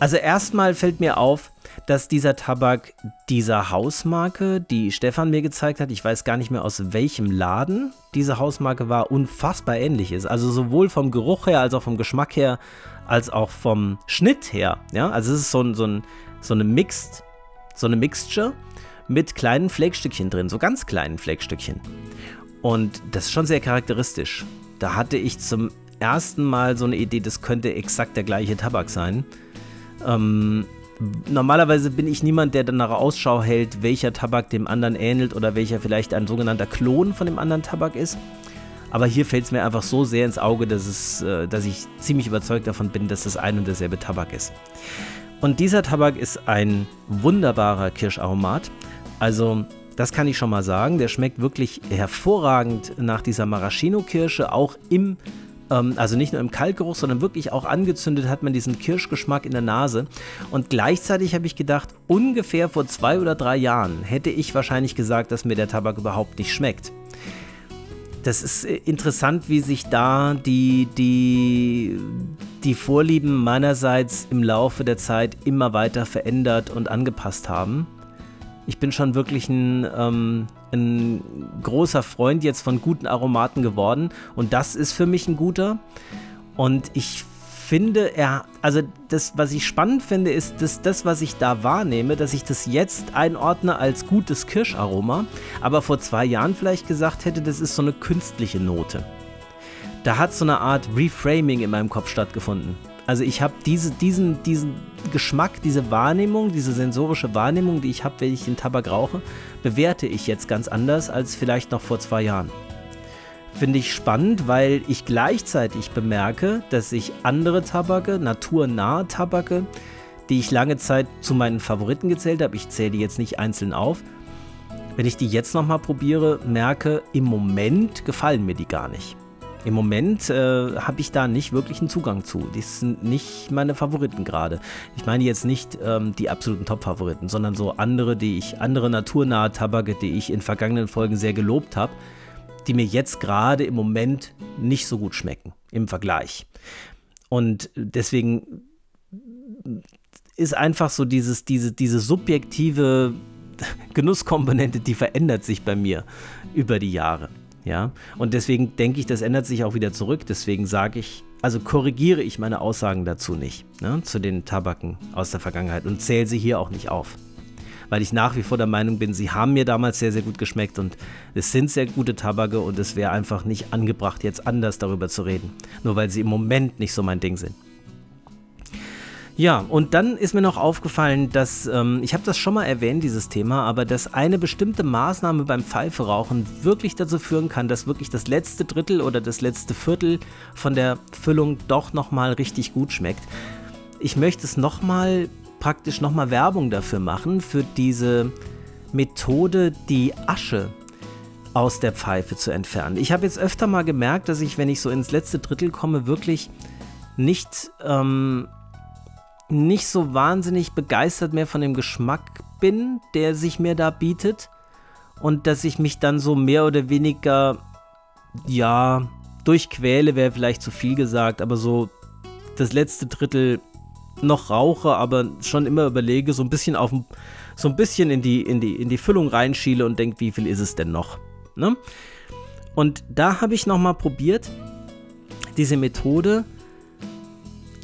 Also erstmal fällt mir auf, dass dieser Tabak dieser Hausmarke, die Stefan mir gezeigt hat, ich weiß gar nicht mehr aus welchem Laden diese Hausmarke war, unfassbar ähnlich ist. Also sowohl vom Geruch her, als auch vom Geschmack her, als auch vom Schnitt her. Ja, also es ist so, ein, so, ein, so eine Mixed, so eine Mixture mit kleinen Flakestückchen drin, so ganz kleinen Flakestückchen. Und das ist schon sehr charakteristisch. Da hatte ich zum ersten Mal so eine Idee, das könnte exakt der gleiche Tabak sein. Ähm, Normalerweise bin ich niemand, der danach Ausschau hält, welcher Tabak dem anderen ähnelt oder welcher vielleicht ein sogenannter Klon von dem anderen Tabak ist. Aber hier fällt es mir einfach so sehr ins Auge, dass, es, äh, dass ich ziemlich überzeugt davon bin, dass das ein und derselbe Tabak ist. Und dieser Tabak ist ein wunderbarer Kirscharomat. Also, das kann ich schon mal sagen. Der schmeckt wirklich hervorragend nach dieser Maraschino-Kirsche, auch im ähm, also nicht nur im Kaltgeruch, sondern wirklich auch angezündet hat man diesen Kirschgeschmack in der Nase. Und gleichzeitig habe ich gedacht, ungefähr vor zwei oder drei Jahren hätte ich wahrscheinlich gesagt, dass mir der Tabak überhaupt nicht schmeckt. Das ist äh, interessant, wie sich da die, die, die Vorlieben meinerseits im Laufe der Zeit immer weiter verändert und angepasst haben. Ich bin schon wirklich ein, ähm, ein großer Freund jetzt von guten Aromaten geworden und das ist für mich ein guter. Und ich finde, er, also das, was ich spannend finde, ist, dass das, was ich da wahrnehme, dass ich das jetzt einordne als gutes Kirscharoma, aber vor zwei Jahren vielleicht gesagt hätte, das ist so eine künstliche Note. Da hat so eine Art Reframing in meinem Kopf stattgefunden. Also ich habe diese, diesen, diesen Geschmack, diese Wahrnehmung, diese sensorische Wahrnehmung, die ich habe, wenn ich den Tabak rauche, bewerte ich jetzt ganz anders als vielleicht noch vor zwei Jahren. Finde ich spannend, weil ich gleichzeitig bemerke, dass ich andere Tabake, naturnahe Tabake, die ich lange Zeit zu meinen Favoriten gezählt habe, ich zähle die jetzt nicht einzeln auf, wenn ich die jetzt nochmal probiere, merke, im Moment gefallen mir die gar nicht. Im Moment äh, habe ich da nicht wirklich einen Zugang zu. Die sind nicht meine Favoriten gerade. Ich meine jetzt nicht ähm, die absoluten Top-Favoriten, sondern so andere, die ich, andere naturnahe Tabake, die ich in vergangenen Folgen sehr gelobt habe, die mir jetzt gerade im Moment nicht so gut schmecken im Vergleich. Und deswegen ist einfach so dieses, diese, diese subjektive Genusskomponente, die verändert sich bei mir über die Jahre. Ja, und deswegen denke ich, das ändert sich auch wieder zurück. Deswegen sage ich, also korrigiere ich meine Aussagen dazu nicht, ne, zu den Tabaken aus der Vergangenheit und zähle sie hier auch nicht auf. Weil ich nach wie vor der Meinung bin, sie haben mir damals sehr, sehr gut geschmeckt und es sind sehr gute Tabake und es wäre einfach nicht angebracht, jetzt anders darüber zu reden. Nur weil sie im Moment nicht so mein Ding sind. Ja, und dann ist mir noch aufgefallen, dass, ähm, ich habe das schon mal erwähnt, dieses Thema, aber dass eine bestimmte Maßnahme beim Pfeiferauchen wirklich dazu führen kann, dass wirklich das letzte Drittel oder das letzte Viertel von der Füllung doch nochmal richtig gut schmeckt. Ich möchte es nochmal, praktisch nochmal Werbung dafür machen, für diese Methode, die Asche aus der Pfeife zu entfernen. Ich habe jetzt öfter mal gemerkt, dass ich, wenn ich so ins letzte Drittel komme, wirklich nicht ähm, nicht so wahnsinnig begeistert mehr von dem Geschmack bin, der sich mir da bietet. Und dass ich mich dann so mehr oder weniger, ja, durchquäle, wäre vielleicht zu viel gesagt, aber so das letzte Drittel noch rauche, aber schon immer überlege, so ein bisschen auf so ein bisschen in die, in die, in die Füllung reinschiele und denke, wie viel ist es denn noch? Ne? Und da habe ich nochmal probiert, diese Methode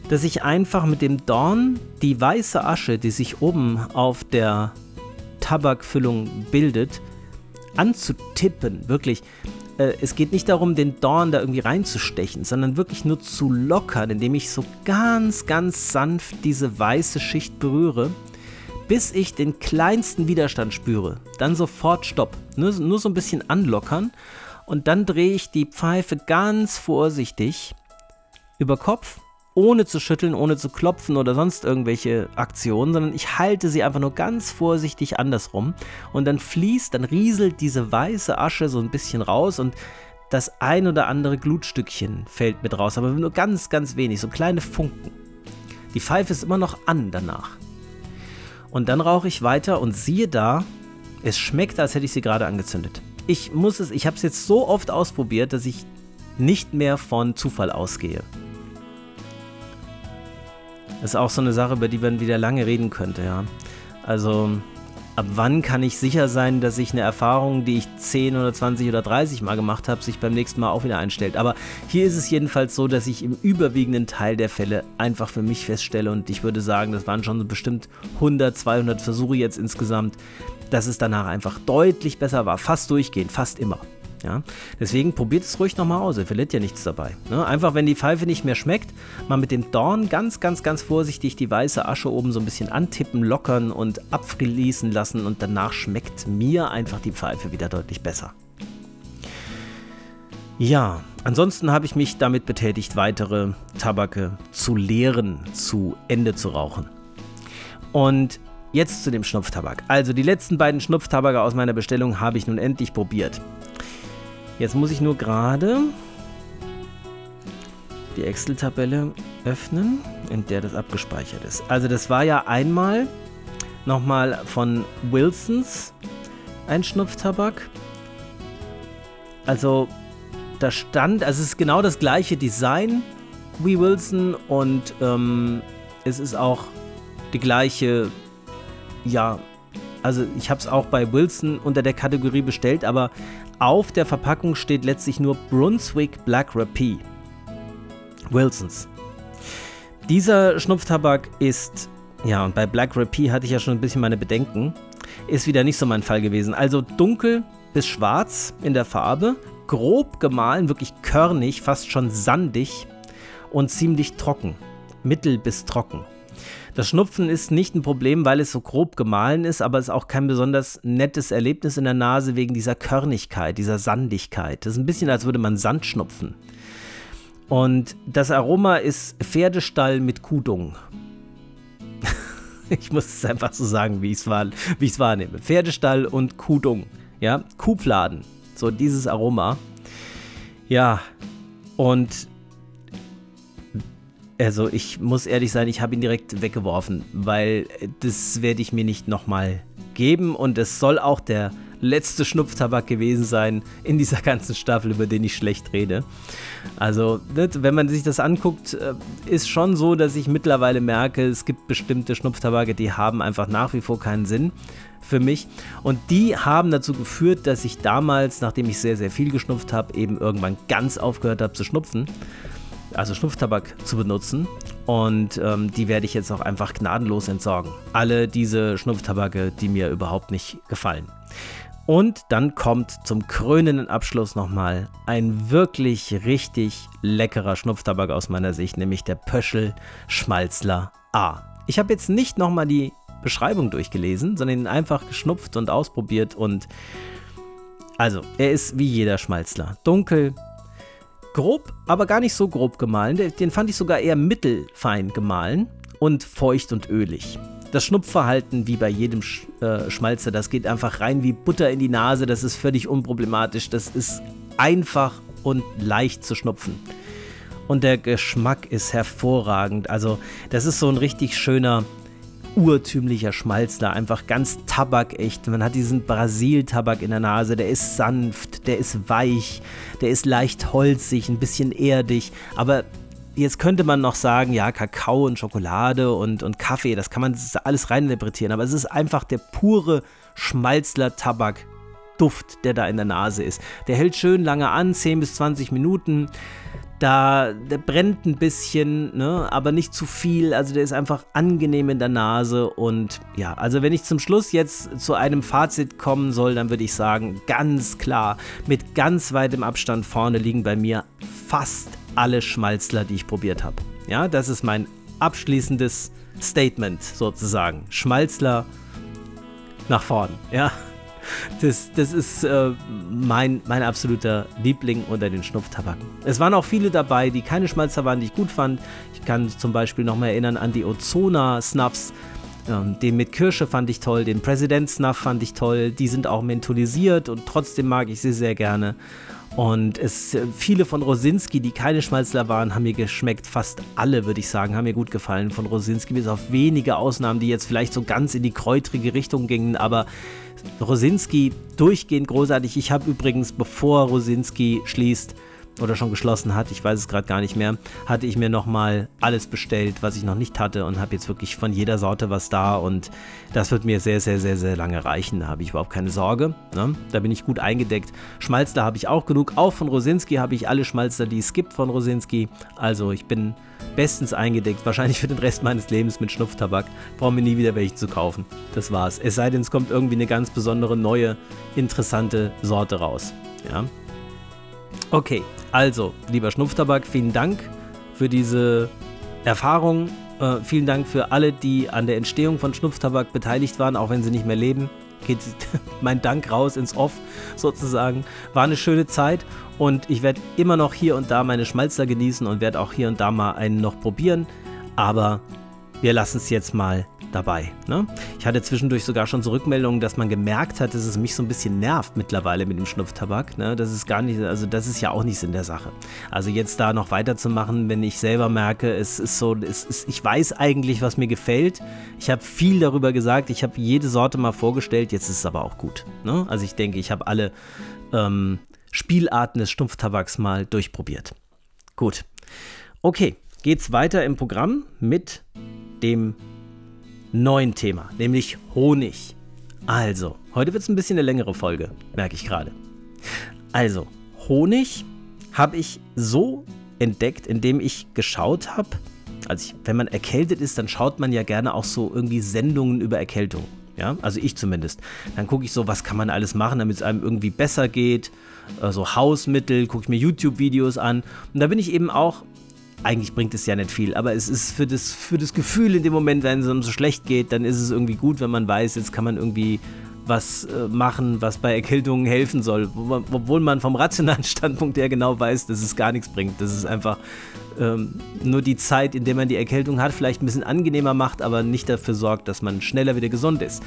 dass ich einfach mit dem Dorn die weiße Asche, die sich oben auf der Tabakfüllung bildet, anzutippen. Wirklich. Äh, es geht nicht darum, den Dorn da irgendwie reinzustechen, sondern wirklich nur zu lockern, indem ich so ganz, ganz sanft diese weiße Schicht berühre, bis ich den kleinsten Widerstand spüre. Dann sofort Stopp. Nur, nur so ein bisschen anlockern. Und dann drehe ich die Pfeife ganz vorsichtig über Kopf ohne zu schütteln, ohne zu klopfen oder sonst irgendwelche Aktionen, sondern ich halte sie einfach nur ganz vorsichtig andersrum und dann fließt, dann rieselt diese weiße Asche so ein bisschen raus und das ein oder andere Glutstückchen fällt mit raus, aber nur ganz, ganz wenig, so kleine Funken. Die Pfeife ist immer noch an danach. Und dann rauche ich weiter und siehe da, es schmeckt, als hätte ich sie gerade angezündet. Ich muss es, ich habe es jetzt so oft ausprobiert, dass ich nicht mehr von Zufall ausgehe. Das ist auch so eine Sache, über die man wieder lange reden könnte, ja. Also, ab wann kann ich sicher sein, dass ich eine Erfahrung, die ich 10 oder 20 oder 30 Mal gemacht habe, sich beim nächsten Mal auch wieder einstellt. Aber hier ist es jedenfalls so, dass ich im überwiegenden Teil der Fälle einfach für mich feststelle und ich würde sagen, das waren schon bestimmt 100, 200 Versuche jetzt insgesamt, dass es danach einfach deutlich besser war. Fast durchgehend, fast immer. Ja? Deswegen probiert es ruhig nochmal aus, ihr verliert ja nichts dabei. Ne? Einfach, wenn die Pfeife nicht mehr schmeckt, mal mit dem Dorn ganz, ganz, ganz vorsichtig die weiße Asche oben so ein bisschen antippen, lockern und abfließen lassen und danach schmeckt mir einfach die Pfeife wieder deutlich besser. Ja, ansonsten habe ich mich damit betätigt, weitere Tabake zu leeren, zu Ende zu rauchen. Und jetzt zu dem Schnupftabak. Also die letzten beiden Schnupftabake aus meiner Bestellung habe ich nun endlich probiert. Jetzt muss ich nur gerade die Excel-Tabelle öffnen, in der das abgespeichert ist. Also das war ja einmal nochmal von Wilsons ein Schnupftabak. Also da stand, also es ist genau das gleiche Design wie Wilson und ähm, es ist auch die gleiche, ja, also ich habe es auch bei Wilson unter der Kategorie bestellt, aber auf der Verpackung steht letztlich nur Brunswick Black Rapie. Wilsons. Dieser Schnupftabak ist, ja, und bei Black Rapie hatte ich ja schon ein bisschen meine Bedenken, ist wieder nicht so mein Fall gewesen. Also dunkel bis schwarz in der Farbe, grob gemahlen, wirklich körnig, fast schon sandig und ziemlich trocken. Mittel bis trocken. Das Schnupfen ist nicht ein Problem, weil es so grob gemahlen ist, aber es ist auch kein besonders nettes Erlebnis in der Nase wegen dieser Körnigkeit, dieser Sandigkeit. Das ist ein bisschen, als würde man Sand schnupfen. Und das Aroma ist Pferdestall mit Kudung. ich muss es einfach so sagen, wie ich es wahr, wahrnehme. Pferdestall und Kudung. Ja, Kuhfladen. So dieses Aroma. Ja, und also ich muss ehrlich sein, ich habe ihn direkt weggeworfen, weil das werde ich mir nicht nochmal geben und es soll auch der letzte Schnupftabak gewesen sein in dieser ganzen Staffel, über den ich schlecht rede. Also, wenn man sich das anguckt, äh, ist schon so, dass ich mittlerweile merke, es gibt bestimmte Schnupftabake, die haben einfach nach wie vor keinen Sinn für mich. Und die haben dazu geführt, dass ich damals, nachdem ich sehr, sehr viel geschnupft habe, eben irgendwann ganz aufgehört habe zu schnupfen. Also Schnupftabak zu benutzen. Und ähm, die werde ich jetzt auch einfach gnadenlos entsorgen. Alle diese Schnupftabake, die mir überhaupt nicht gefallen. Und dann kommt zum krönenden Abschluss nochmal ein wirklich richtig leckerer Schnupftabak aus meiner Sicht, nämlich der Pöschel Schmalzler A. Ich habe jetzt nicht nochmal die Beschreibung durchgelesen, sondern ihn einfach geschnupft und ausprobiert und also, er ist wie jeder Schmalzler. Dunkel, grob, aber gar nicht so grob gemahlen. Den fand ich sogar eher mittelfein gemahlen und feucht und ölig. Das Schnupfverhalten, wie bei jedem Sch äh, Schmalzer, das geht einfach rein wie Butter in die Nase. Das ist völlig unproblematisch. Das ist einfach und leicht zu schnupfen. Und der Geschmack ist hervorragend. Also, das ist so ein richtig schöner urtümlicher Schmalzler, einfach ganz tabakecht. Man hat diesen Brasil-Tabak in der Nase, der ist sanft, der ist weich, der ist leicht holzig, ein bisschen erdig, aber jetzt könnte man noch sagen, ja, Kakao und Schokolade und, und Kaffee, das kann man alles reininterpretieren, aber es ist einfach der pure Schmalzler-Tabak. Duft, der da in der Nase ist. Der hält schön lange an, 10 bis 20 Minuten da, der brennt ein bisschen, ne, aber nicht zu viel. Also der ist einfach angenehm in der Nase. Und ja, also wenn ich zum Schluss jetzt zu einem Fazit kommen soll, dann würde ich sagen, ganz klar, mit ganz weitem Abstand vorne liegen bei mir fast alle Schmalzler, die ich probiert habe. Ja, das ist mein abschließendes Statement sozusagen. Schmalzler nach vorn, ja. Das, das ist äh, mein, mein absoluter Liebling unter den Schnupftabaken. Es waren auch viele dabei, die keine Schmalzer waren, die ich gut fand. Ich kann zum Beispiel noch mal erinnern an die Ozona Snuffs. Ähm, den mit Kirsche fand ich toll, den President Snuff fand ich toll. Die sind auch mentholisiert und trotzdem mag ich sie sehr gerne. Und es, viele von Rosinski, die keine Schmalzler waren, haben mir geschmeckt. Fast alle, würde ich sagen, haben mir gut gefallen von Rosinski, bis auf wenige Ausnahmen, die jetzt vielleicht so ganz in die kräutrige Richtung gingen. Aber Rosinski durchgehend großartig. Ich habe übrigens, bevor Rosinski schließt, oder schon geschlossen hat, ich weiß es gerade gar nicht mehr, hatte ich mir nochmal alles bestellt, was ich noch nicht hatte und habe jetzt wirklich von jeder Sorte was da und das wird mir sehr, sehr, sehr, sehr lange reichen. Da habe ich überhaupt keine Sorge. Ne? Da bin ich gut eingedeckt. Schmalzler habe ich auch genug. Auch von Rosinski habe ich alle Schmalzler, die es gibt von Rosinski. Also ich bin bestens eingedeckt, wahrscheinlich für den Rest meines Lebens mit Schnupftabak. Brauchen wir nie wieder welche zu kaufen. Das war's. Es sei denn, es kommt irgendwie eine ganz besondere, neue, interessante Sorte raus. Ja. Okay, also, lieber Schnupftabak, vielen Dank für diese Erfahrung. Äh, vielen Dank für alle, die an der Entstehung von Schnupftabak beteiligt waren, auch wenn sie nicht mehr leben. Geht mein Dank raus ins Off sozusagen. War eine schöne Zeit und ich werde immer noch hier und da meine Schmalzer genießen und werde auch hier und da mal einen noch probieren. Aber wir lassen es jetzt mal dabei. Ne? Ich hatte zwischendurch sogar schon so Rückmeldungen, dass man gemerkt hat, dass es mich so ein bisschen nervt mittlerweile mit dem Schnupftabak. Ne? Das ist gar nicht, also das ist ja auch nichts in der Sache. Also jetzt da noch weiterzumachen, wenn ich selber merke, es ist so, es ist, ich weiß eigentlich, was mir gefällt. Ich habe viel darüber gesagt, ich habe jede Sorte mal vorgestellt, jetzt ist es aber auch gut. Ne? Also ich denke, ich habe alle ähm, Spielarten des Stumpftabaks mal durchprobiert. Gut. Okay, geht's weiter im Programm mit dem neuen Thema, nämlich Honig. Also, heute wird es ein bisschen eine längere Folge, merke ich gerade. Also, Honig habe ich so entdeckt, indem ich geschaut habe. Also, wenn man erkältet ist, dann schaut man ja gerne auch so irgendwie Sendungen über Erkältung. Ja, also ich zumindest. Dann gucke ich so, was kann man alles machen, damit es einem irgendwie besser geht. So also Hausmittel, gucke ich mir YouTube-Videos an. Und da bin ich eben auch eigentlich bringt es ja nicht viel, aber es ist für das, für das Gefühl in dem Moment, wenn es einem so schlecht geht, dann ist es irgendwie gut, wenn man weiß, jetzt kann man irgendwie was äh, machen, was bei Erkältungen helfen soll, obwohl man vom rationalen Standpunkt her genau weiß, dass es gar nichts bringt. Das ist einfach ähm, nur die Zeit, in der man die Erkältung hat, vielleicht ein bisschen angenehmer macht, aber nicht dafür sorgt, dass man schneller wieder gesund ist.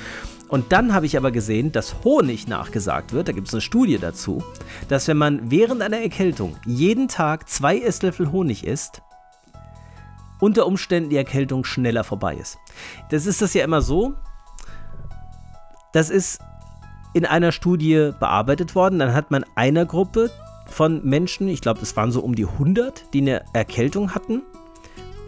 Und dann habe ich aber gesehen, dass Honig nachgesagt wird, da gibt es eine Studie dazu, dass wenn man während einer Erkältung jeden Tag zwei Esslöffel Honig isst, unter Umständen die Erkältung schneller vorbei ist. Das ist das ja immer so. Das ist in einer Studie bearbeitet worden. Dann hat man einer Gruppe von Menschen, ich glaube, das waren so um die 100, die eine Erkältung hatten.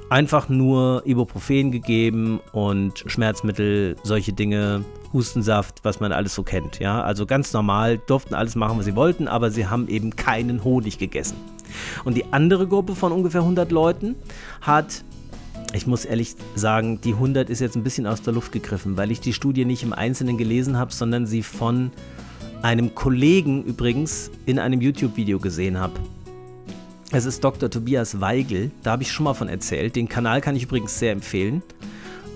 einfach nur Ibuprofen gegeben und Schmerzmittel, solche Dinge, Hustensaft, was man alles so kennt. Ja, also ganz normal, durften alles machen, was sie wollten, aber sie haben eben keinen Honig gegessen. Und die andere Gruppe von ungefähr 100 Leuten hat ich muss ehrlich sagen, die 100 ist jetzt ein bisschen aus der Luft gegriffen, weil ich die Studie nicht im Einzelnen gelesen habe, sondern sie von einem Kollegen übrigens in einem YouTube-Video gesehen habe. Es ist Dr. Tobias Weigel, da habe ich schon mal von erzählt. Den Kanal kann ich übrigens sehr empfehlen.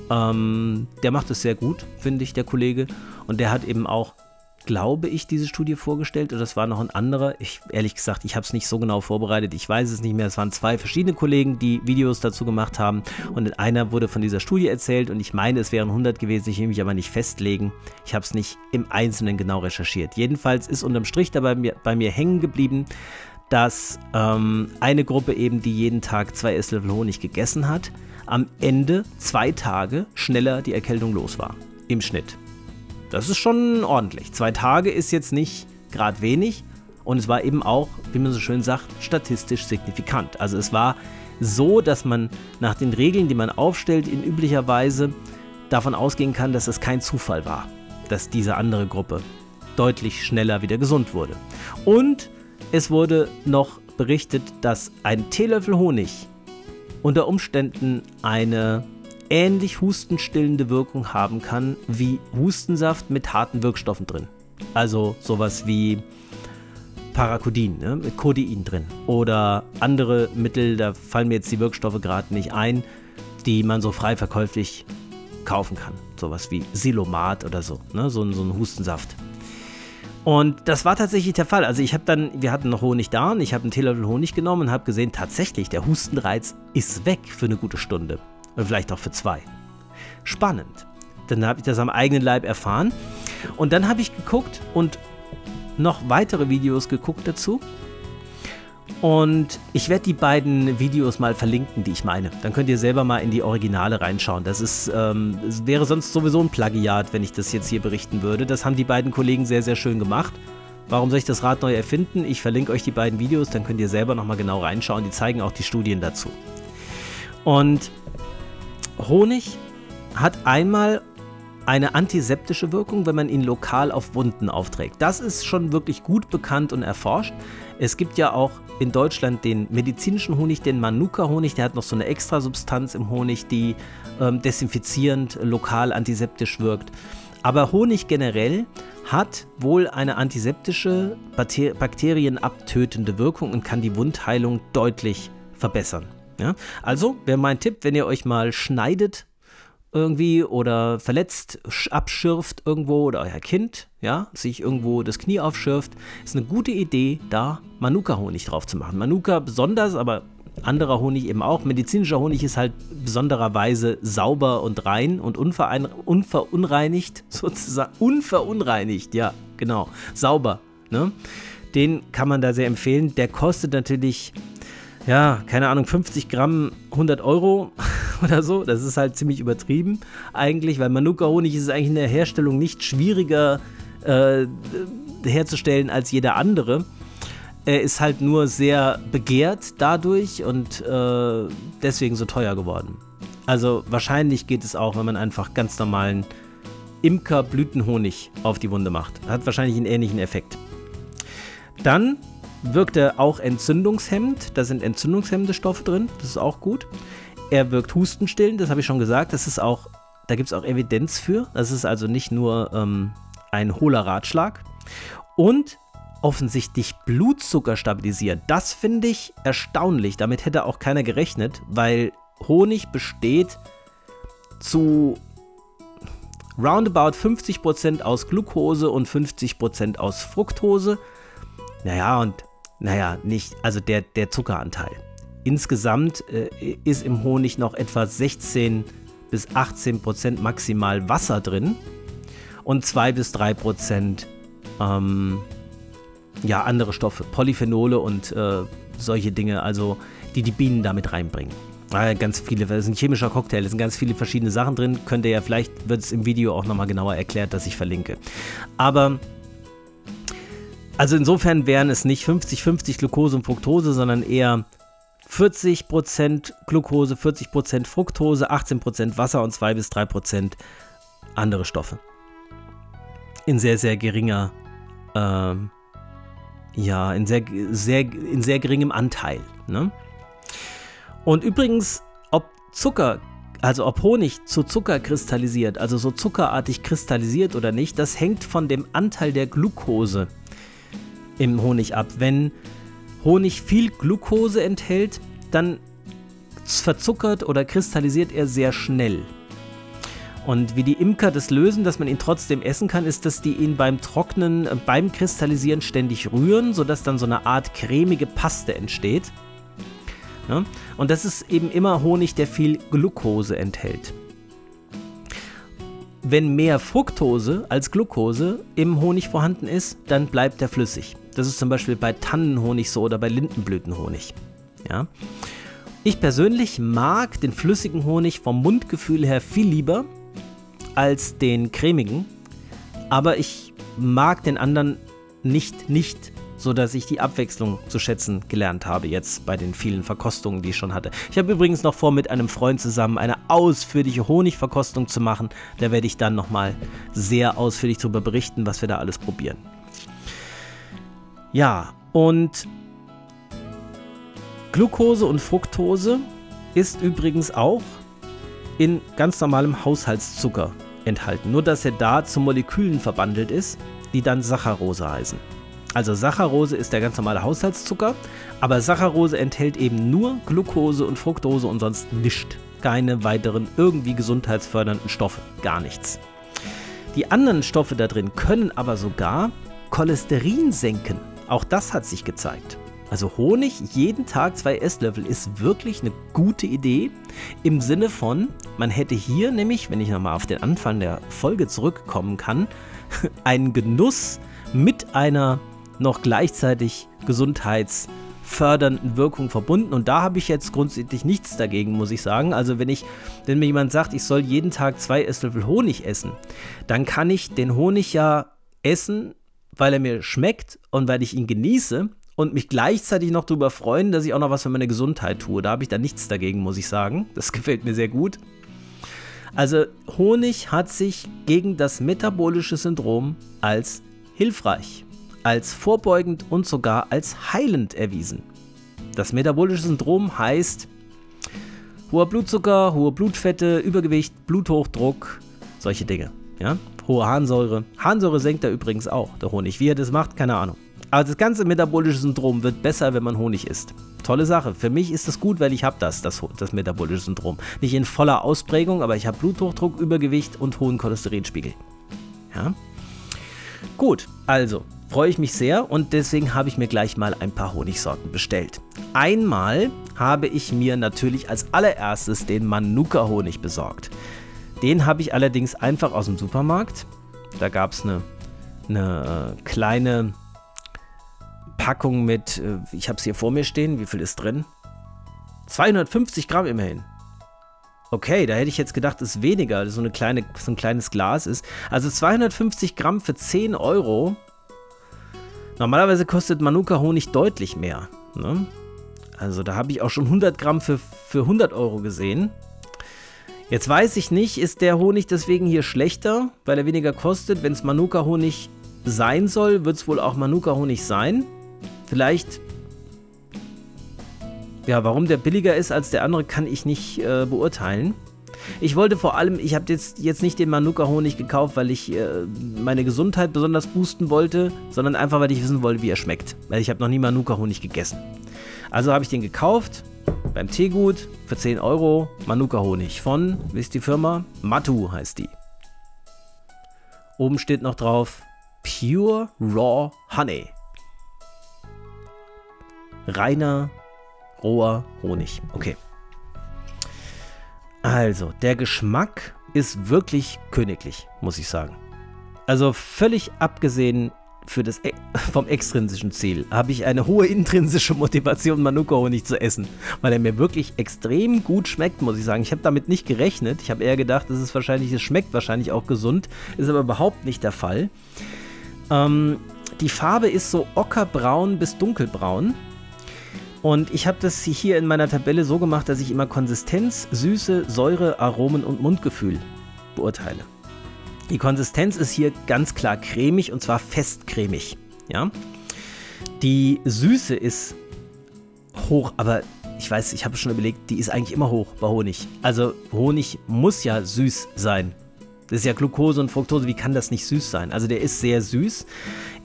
Ähm, der macht es sehr gut, finde ich, der Kollege. Und der hat eben auch, glaube ich, diese Studie vorgestellt. Oder das war noch ein anderer. Ich, ehrlich gesagt, ich habe es nicht so genau vorbereitet. Ich weiß es nicht mehr. Es waren zwei verschiedene Kollegen, die Videos dazu gemacht haben. Und in einer wurde von dieser Studie erzählt. Und ich meine, es wären 100 gewesen. Ich will mich aber nicht festlegen. Ich habe es nicht im Einzelnen genau recherchiert. Jedenfalls ist unterm Strich dabei mir, bei mir hängen geblieben, dass ähm, eine Gruppe eben, die jeden Tag zwei Esslöffel Honig gegessen hat, am Ende zwei Tage schneller die Erkältung los war. Im Schnitt. Das ist schon ordentlich. Zwei Tage ist jetzt nicht gerade wenig und es war eben auch, wie man so schön sagt, statistisch signifikant. Also es war so, dass man nach den Regeln, die man aufstellt, in üblicher Weise davon ausgehen kann, dass es kein Zufall war, dass diese andere Gruppe deutlich schneller wieder gesund wurde. Und es wurde noch berichtet, dass ein Teelöffel Honig unter Umständen eine ähnlich hustenstillende Wirkung haben kann wie Hustensaft mit harten Wirkstoffen drin. Also sowas wie Parakodin ne, mit Codein drin oder andere Mittel, da fallen mir jetzt die Wirkstoffe gerade nicht ein, die man so frei verkäuflich kaufen kann. Sowas wie Silomat oder so, ne, so, so ein Hustensaft. Und das war tatsächlich der Fall. Also ich habe dann, wir hatten noch Honig da und ich habe einen Teelöffel Honig genommen und habe gesehen, tatsächlich, der Hustenreiz ist weg für eine gute Stunde. Oder vielleicht auch für zwei. Spannend. Dann habe ich das am eigenen Leib erfahren. Und dann habe ich geguckt und noch weitere Videos geguckt dazu. Und ich werde die beiden Videos mal verlinken, die ich meine. Dann könnt ihr selber mal in die Originale reinschauen. Das ist, ähm, es wäre sonst sowieso ein Plagiat, wenn ich das jetzt hier berichten würde. Das haben die beiden Kollegen sehr, sehr schön gemacht. Warum soll ich das Rad neu erfinden? Ich verlinke euch die beiden Videos, dann könnt ihr selber nochmal genau reinschauen. Die zeigen auch die Studien dazu. Und Honig hat einmal eine antiseptische Wirkung, wenn man ihn lokal auf Wunden aufträgt. Das ist schon wirklich gut bekannt und erforscht. Es gibt ja auch in Deutschland den medizinischen Honig, den Manuka-Honig, der hat noch so eine Extrasubstanz im Honig, die ähm, desinfizierend, lokal antiseptisch wirkt. Aber Honig generell hat wohl eine antiseptische, bakterienabtötende Wirkung und kann die Wundheilung deutlich verbessern. Ja? Also wäre mein Tipp, wenn ihr euch mal schneidet irgendwie oder verletzt abschürft irgendwo oder euer Kind, ja, sich irgendwo das Knie aufschürft, ist eine gute Idee, da Manuka-Honig drauf zu machen. Manuka besonders, aber anderer Honig eben auch. Medizinischer Honig ist halt besondererweise sauber und rein und unverunreinigt, sozusagen. Unverunreinigt, ja, genau. Sauber. Ne? Den kann man da sehr empfehlen. Der kostet natürlich ja, keine Ahnung, 50 Gramm 100 Euro oder so. Das ist halt ziemlich übertrieben eigentlich, weil Manuka-Honig ist eigentlich in der Herstellung nicht schwieriger äh, herzustellen als jeder andere. Er ist halt nur sehr begehrt dadurch und äh, deswegen so teuer geworden. Also wahrscheinlich geht es auch, wenn man einfach ganz normalen Imker-Blütenhonig auf die Wunde macht. Hat wahrscheinlich einen ähnlichen Effekt. Dann wirkt er auch entzündungshemmend. Da sind entzündungshemmende Stoffe drin. Das ist auch gut. Er wirkt hustenstillend, das habe ich schon gesagt. Das ist auch, da gibt es auch Evidenz für. Das ist also nicht nur ähm, ein hohler Ratschlag. Und offensichtlich Blutzucker stabilisiert. Das finde ich erstaunlich. Damit hätte auch keiner gerechnet, weil Honig besteht zu roundabout 50% aus Glucose und 50% aus Fructose. Naja, und naja, nicht, also der, der Zuckeranteil. Insgesamt äh, ist im Honig noch etwa 16 bis 18 Prozent maximal Wasser drin und 2 bis 3 Prozent ähm, ja, andere Stoffe, Polyphenole und äh, solche Dinge, also die die Bienen damit reinbringen. Äh, ganz viele, das ist ein chemischer Cocktail, es sind ganz viele verschiedene Sachen drin. Könnt ihr ja, vielleicht wird es im Video auch nochmal genauer erklärt, dass ich verlinke. Aber also insofern wären es nicht 50-50 Glucose und Fructose, sondern eher 40% Glucose, 40% Fructose, 18% Wasser und 2 bis 3% andere Stoffe. In sehr, sehr geringer, ähm, ja, in sehr, sehr, in sehr geringem Anteil. Ne? Und übrigens, ob Zucker, also ob Honig zu Zucker kristallisiert, also so zuckerartig kristallisiert oder nicht, das hängt von dem Anteil der Glucose im Honig ab. Wenn Honig viel Glucose enthält, dann verzuckert oder kristallisiert er sehr schnell. Und wie die Imker das lösen, dass man ihn trotzdem essen kann, ist, dass die ihn beim Trocknen, äh, beim Kristallisieren ständig rühren, sodass dann so eine Art cremige Paste entsteht. Ja? Und das ist eben immer Honig, der viel Glucose enthält. Wenn mehr Fructose als Glucose im Honig vorhanden ist, dann bleibt er flüssig. Das ist zum Beispiel bei Tannenhonig so oder bei Lindenblütenhonig. Ja? Ich persönlich mag den flüssigen Honig vom Mundgefühl her viel lieber als den cremigen, aber ich mag den anderen nicht nicht, so dass ich die Abwechslung zu schätzen gelernt habe jetzt bei den vielen Verkostungen, die ich schon hatte. Ich habe übrigens noch vor, mit einem Freund zusammen eine ausführliche Honigverkostung zu machen. Da werde ich dann nochmal sehr ausführlich darüber berichten, was wir da alles probieren. Ja, und Glucose und Fructose ist übrigens auch in ganz normalem Haushaltszucker enthalten. Nur dass er da zu Molekülen verbandelt ist, die dann Saccharose heißen. Also Saccharose ist der ganz normale Haushaltszucker, aber Saccharose enthält eben nur Glucose und Fructose und sonst nichts. Keine weiteren irgendwie gesundheitsfördernden Stoffe. Gar nichts. Die anderen Stoffe da drin können aber sogar Cholesterin senken. Auch das hat sich gezeigt. Also Honig jeden Tag zwei Esslöffel ist wirklich eine gute Idee im Sinne von, man hätte hier nämlich, wenn ich nochmal auf den Anfang der Folge zurückkommen kann, einen Genuss mit einer noch gleichzeitig gesundheitsfördernden Wirkung verbunden. Und da habe ich jetzt grundsätzlich nichts dagegen, muss ich sagen. Also wenn ich, wenn mir jemand sagt, ich soll jeden Tag zwei Esslöffel Honig essen, dann kann ich den Honig ja essen, weil er mir schmeckt und weil ich ihn genieße und mich gleichzeitig noch darüber freuen, dass ich auch noch was für meine Gesundheit tue. Da habe ich da nichts dagegen, muss ich sagen. Das gefällt mir sehr gut. Also Honig hat sich gegen das metabolische Syndrom als hilfreich, als vorbeugend und sogar als heilend erwiesen. Das metabolische Syndrom heißt hoher Blutzucker, hohe Blutfette, Übergewicht, Bluthochdruck, solche Dinge. Ja? Hohe Harnsäure. Harnsäure senkt er übrigens auch, der Honig. Wie er das macht, keine Ahnung. Aber das ganze metabolische Syndrom wird besser, wenn man Honig isst. Tolle Sache. Für mich ist das gut, weil ich habe das, das, das metabolische Syndrom. Nicht in voller Ausprägung, aber ich habe Bluthochdruck, Übergewicht und hohen Cholesterinspiegel. Ja? Gut, also freue ich mich sehr und deswegen habe ich mir gleich mal ein paar Honigsorten bestellt. Einmal habe ich mir natürlich als allererstes den Manuka-Honig besorgt. Den habe ich allerdings einfach aus dem Supermarkt. Da gab es eine, eine äh, kleine Packung mit, äh, ich habe es hier vor mir stehen, wie viel ist drin? 250 Gramm immerhin. Okay, da hätte ich jetzt gedacht, es ist weniger, so, eine kleine, so ein kleines Glas ist. Also 250 Gramm für 10 Euro. Normalerweise kostet Manuka Honig deutlich mehr. Ne? Also da habe ich auch schon 100 Gramm für, für 100 Euro gesehen. Jetzt weiß ich nicht, ist der Honig deswegen hier schlechter, weil er weniger kostet? Wenn es Manuka Honig sein soll, wird es wohl auch Manuka Honig sein. Vielleicht, ja, warum der billiger ist als der andere, kann ich nicht äh, beurteilen. Ich wollte vor allem, ich habe jetzt, jetzt nicht den Manuka-Honig gekauft, weil ich äh, meine Gesundheit besonders boosten wollte, sondern einfach, weil ich wissen wollte, wie er schmeckt. Weil ich habe noch nie Manuka-Honig gegessen. Also habe ich den gekauft beim Teegut für 10 Euro. Manuka-Honig von, wie ist die Firma? Matu heißt die. Oben steht noch drauf Pure Raw Honey reiner, roher Honig. Okay. Also, der Geschmack ist wirklich königlich, muss ich sagen. Also völlig abgesehen für das, e- vom extrinsischen Ziel habe ich eine hohe intrinsische Motivation, Manuka-Honig zu essen, weil er mir wirklich extrem gut schmeckt, muss ich sagen. Ich habe damit nicht gerechnet. Ich habe eher gedacht, es ist wahrscheinlich, es schmeckt wahrscheinlich auch gesund, ist aber überhaupt nicht der Fall. Ähm, die Farbe ist so ockerbraun bis dunkelbraun Und ich habe das hier in meiner Tabelle so gemacht, dass ich immer Konsistenz, Süße, Säure, Aromen und Mundgefühl beurteile. Die Konsistenz ist hier ganz klar cremig und zwar festcremig. Ja? Die Süße ist hoch, aber ich weiß, ich habe schon überlegt, die ist eigentlich immer hoch bei Honig. Also Honig muss ja süß sein. Das ist ja Glucose und Fructose, wie kann das nicht süß sein? Also der ist sehr süß.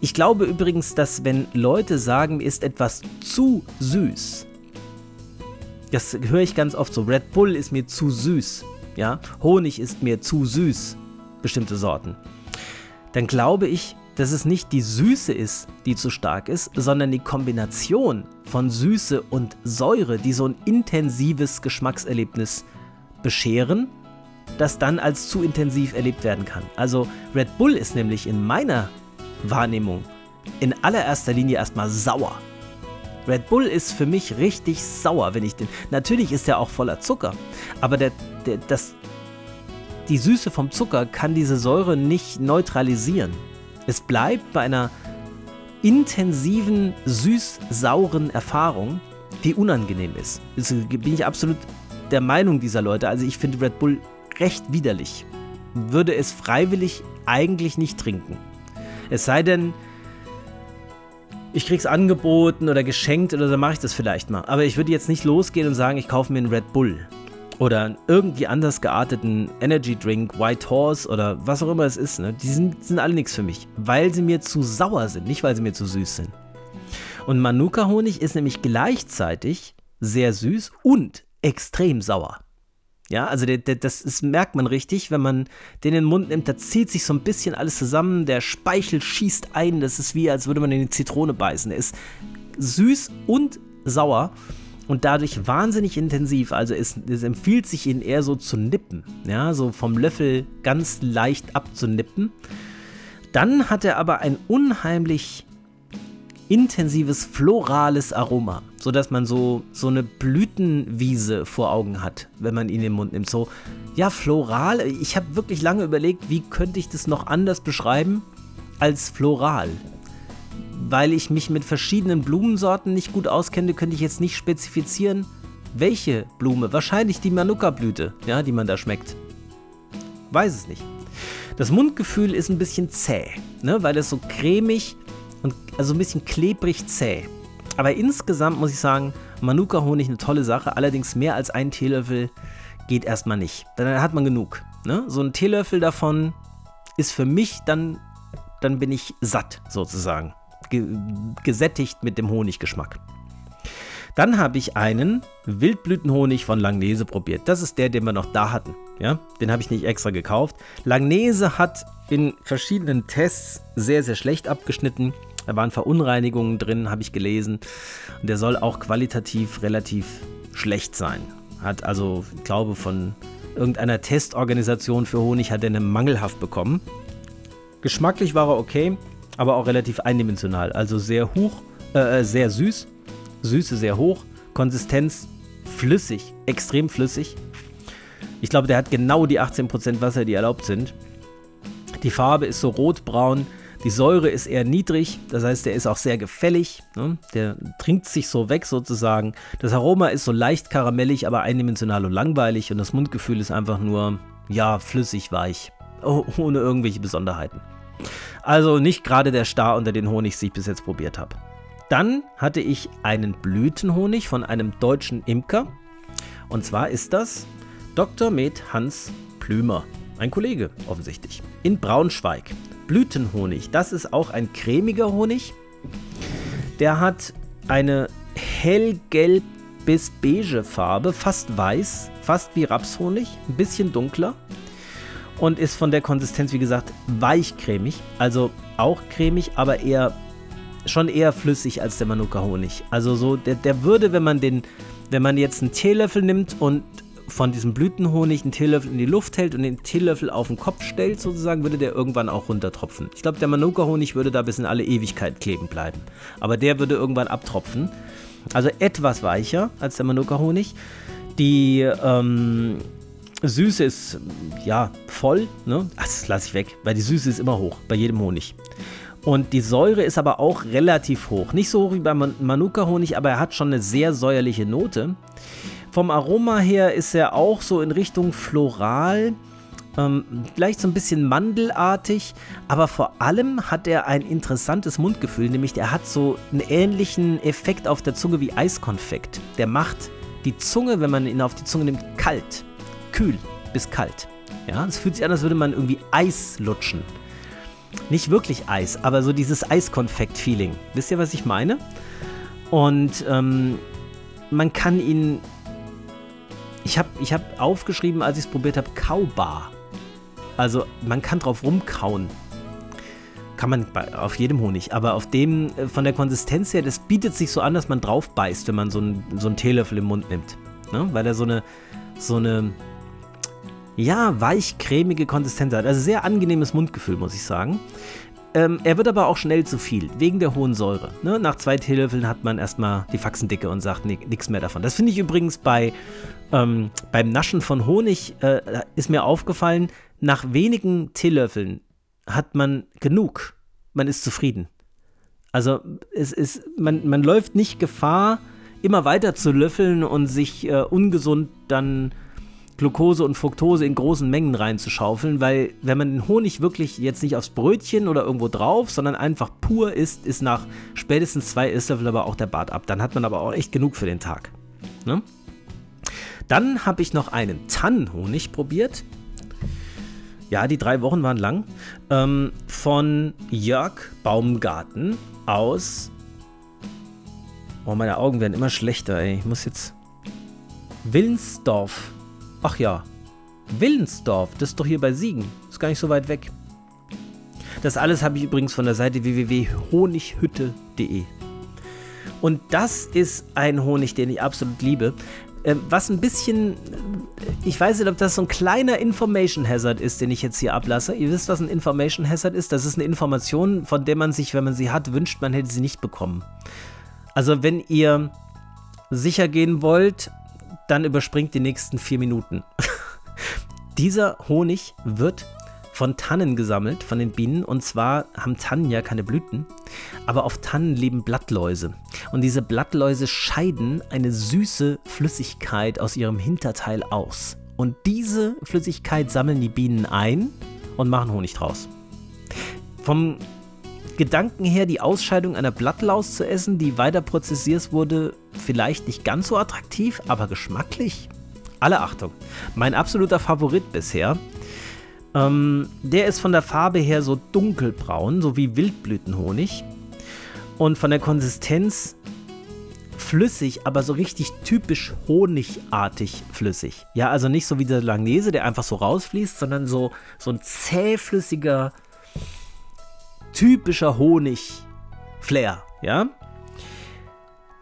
Ich glaube übrigens, dass wenn Leute sagen, ist etwas zu süß, das höre ich ganz oft so, Red Bull ist mir zu süß, ja, Honig ist mir zu süß, bestimmte Sorten, dann glaube ich, dass es nicht die Süße ist, die zu stark ist, sondern die Kombination von Süße und Säure, die so ein intensives Geschmackserlebnis bescheren, das dann als zu intensiv erlebt werden kann. Also Red Bull ist nämlich in meiner Wahrnehmung in allererster Linie erstmal sauer. Red Bull ist für mich richtig sauer, wenn ich den. Natürlich ist er auch voller Zucker, aber der, der, das, die Süße vom Zucker kann diese Säure nicht neutralisieren. Es bleibt bei einer intensiven, süß-sauren Erfahrung, die unangenehm ist. Das bin ich absolut der Meinung dieser Leute. Also ich finde Red Bull recht widerlich. Würde es freiwillig eigentlich nicht trinken. Es sei denn, ich krieg's angeboten oder geschenkt oder dann mache ich das vielleicht mal. Aber ich würde jetzt nicht losgehen und sagen, ich kaufe mir einen Red Bull oder irgendwie anders gearteten Energy Drink, White Horse oder was auch immer es ist, ne? die sind, sind alle nichts für mich, weil sie mir zu sauer sind, nicht weil sie mir zu süß sind. Und Manuka-Honig ist nämlich gleichzeitig sehr süß und extrem sauer. Ja, also der, der, das ist, merkt man richtig, wenn man den in den Mund nimmt, da zieht sich so ein bisschen alles zusammen, der Speichel schießt ein, das ist wie, als würde man in die Zitrone beißen. Er ist süß und sauer und dadurch wahnsinnig intensiv. Also es, es, empfiehlt sich ihn eher so zu nippen, ja, so vom Löffel ganz leicht abzunippen. Dann hat er aber ein unheimlich intensives florales Aroma, sodass man so, so eine Blütenwiese vor Augen hat, wenn man ihn in den Mund nimmt. So, ja, floral. Ich habe wirklich lange überlegt, wie könnte ich das noch anders beschreiben als floral weil ich mich mit verschiedenen Blumensorten nicht gut auskenne, könnte ich jetzt nicht spezifizieren, welche Blume. Wahrscheinlich die Manuka-Blüte, ja, die man da schmeckt. Weiß es nicht. Das Mundgefühl ist ein bisschen zäh, ne, weil es so cremig und also ein bisschen klebrig zäh. Aber insgesamt muss ich sagen, Manuka-Honig eine tolle Sache. Allerdings mehr als ein Teelöffel geht erstmal nicht. Dann hat man genug. Ne? So ein Teelöffel davon ist für mich dann, dann bin ich satt sozusagen ge gesättigt mit dem Honiggeschmack. Dann habe ich einen Wildblütenhonig von Langnese probiert. Das ist der, den wir noch da hatten. Ja, den habe ich nicht extra gekauft. Langnese hat in verschiedenen Tests sehr, sehr schlecht abgeschnitten. Da waren Verunreinigungen drin, habe ich gelesen. Und der soll auch qualitativ relativ schlecht sein. Hat also, ich glaube, von irgendeiner Testorganisation für Honig hat er eine mangelhaft bekommen. Geschmacklich war er okay, aber auch relativ eindimensional. Also sehr hoch, äh, äh, sehr süß, Süße sehr hoch, Konsistenz flüssig, extrem flüssig. Ich glaube, der hat genau die 18% Wasser, die erlaubt sind. Die Farbe ist so rotbraun, die Säure ist eher niedrig, das heißt, der ist auch sehr gefällig. Ne? Der trinkt sich so weg sozusagen. Das Aroma ist so leicht karamellig, aber eindimensional und langweilig. Und das Mundgefühl ist einfach nur, ja, flüssig weich, ohne irgendwelche Besonderheiten. Also nicht gerade der Star unter den Honigs, die ich bis jetzt probiert habe. Dann hatte ich einen Blütenhonig von einem deutschen Imker. Und zwar ist das Dr. Med Hans Plümer. Ein Kollege offensichtlich. In Braunschweig. Blütenhonig. Das ist auch ein cremiger Honig. Der hat eine hellgelb bis beige Farbe, fast weiß, fast wie Rapshonig, ein bisschen dunkler und ist von der Konsistenz, wie gesagt, weichcremig. Also auch cremig, aber eher schon eher flüssig als der Manuka-Honig. Also so, der, der würde, wenn man den, wenn man jetzt einen Teelöffel nimmt und von diesem Blütenhonig einen Teelöffel in die Luft hält und den Teelöffel auf den Kopf stellt, sozusagen, würde der irgendwann auch runtertropfen. Ich glaube, der Manuka-Honig würde da bis in alle Ewigkeit kleben bleiben. Aber der würde irgendwann abtropfen. Also etwas weicher als der Manuka-Honig. Die ähm, Süße ist ja voll, ne? Das lasse ich weg, weil die Süße ist immer hoch, bei jedem Honig. Und die Säure ist aber auch relativ hoch. Nicht so hoch wie beim Manuka-Honig, aber er hat schon eine sehr säuerliche Note. Vom Aroma her ist er auch so in Richtung floral, ähm, vielleicht so ein bisschen mandelartig, aber vor allem hat er ein interessantes Mundgefühl, nämlich er hat so einen ähnlichen Effekt auf der Zunge wie Eiskonfekt. Der macht die Zunge, wenn man ihn auf die Zunge nimmt, kalt, kühl bis kalt. Ja, es fühlt sich an, als würde man irgendwie Eis lutschen. Nicht wirklich Eis, aber so dieses Eiskonfekt-Feeling. Wisst ihr, was ich meine? Und ähm, man kann ihn. Ich habe ich hab aufgeschrieben, als ich es probiert habe, kaubar. Also man kann drauf rumkauen. Kann man bei, auf jedem Honig, aber auf dem äh, von der Konsistenz her, das bietet sich so an, dass man drauf beißt, wenn man so, ein, so einen Teelöffel im Mund nimmt. Ne? Weil er so eine, so eine ja, weich-cremige Konsistenz hat. Also sehr angenehmes Mundgefühl, muss ich sagen. Ähm, er wird aber auch schnell zu viel, wegen der hohen Säure. Ne? Nach zwei Teelöffeln hat man erstmal die Faxendicke und sagt nichts mehr davon. Das finde ich übrigens bei, ähm, beim Naschen von Honig, äh, ist mir aufgefallen, nach wenigen Teelöffeln hat man genug. Man ist zufrieden. Also es ist, man, man läuft nicht Gefahr, immer weiter zu löffeln und sich äh, ungesund dann Glucose und Fructose in großen Mengen reinzuschaufeln, weil wenn man den Honig wirklich jetzt nicht aufs Brötchen oder irgendwo drauf, sondern einfach pur isst, ist nach spätestens zwei Esslöffel aber auch der Bart ab. Dann hat man aber auch echt genug für den Tag. Ne? Dann habe ich noch einen Tannenhonig probiert. Ja, die drei Wochen waren lang. Ähm, von Jörg Baumgarten aus. Oh, meine Augen werden immer schlechter, ey. Ich muss jetzt. Willensdorf Ach ja, Willensdorf, das ist doch hier bei Siegen. Ist gar nicht so weit weg. Das alles habe ich übrigens von der Seite www.honighütte.de. Und das ist ein Honig, den ich absolut liebe. Ähm, was ein bisschen, ich weiß nicht, ob das so ein kleiner Information Hazard ist, den ich jetzt hier ablasse. Ihr wisst, was ein Information Hazard ist? Das ist eine Information, von der man sich, wenn man sie hat, wünscht, man hätte sie nicht bekommen. Also wenn ihr sicher gehen wollt, dann überspringt die nächsten vier Minuten. Dieser Honig wird von Tannen gesammelt, von den Bienen. Und zwar haben Tannen ja keine Blüten, aber auf Tannen leben Blattläuse. Und diese Blattläuse scheiden eine süße Flüssigkeit aus ihrem Hinterteil aus. Und diese Flüssigkeit sammeln die Bienen ein und machen Honig draus. Vom Gedanken her, die Ausscheidung einer Blattlaus zu essen, die weiter prozessiert wurde, vielleicht nicht ganz so attraktiv, aber geschmacklich. Alle Achtung. Mein absoluter Favorit bisher. Ähm, der ist von der Farbe her so dunkelbraun, so wie Wildblütenhonig. Und von der Konsistenz flüssig, aber so richtig typisch honigartig flüssig. Ja, also nicht so wie der Langnese, der einfach so rausfließt, sondern so, so ein zähflüssiger, typischer Honig-Flair, ja.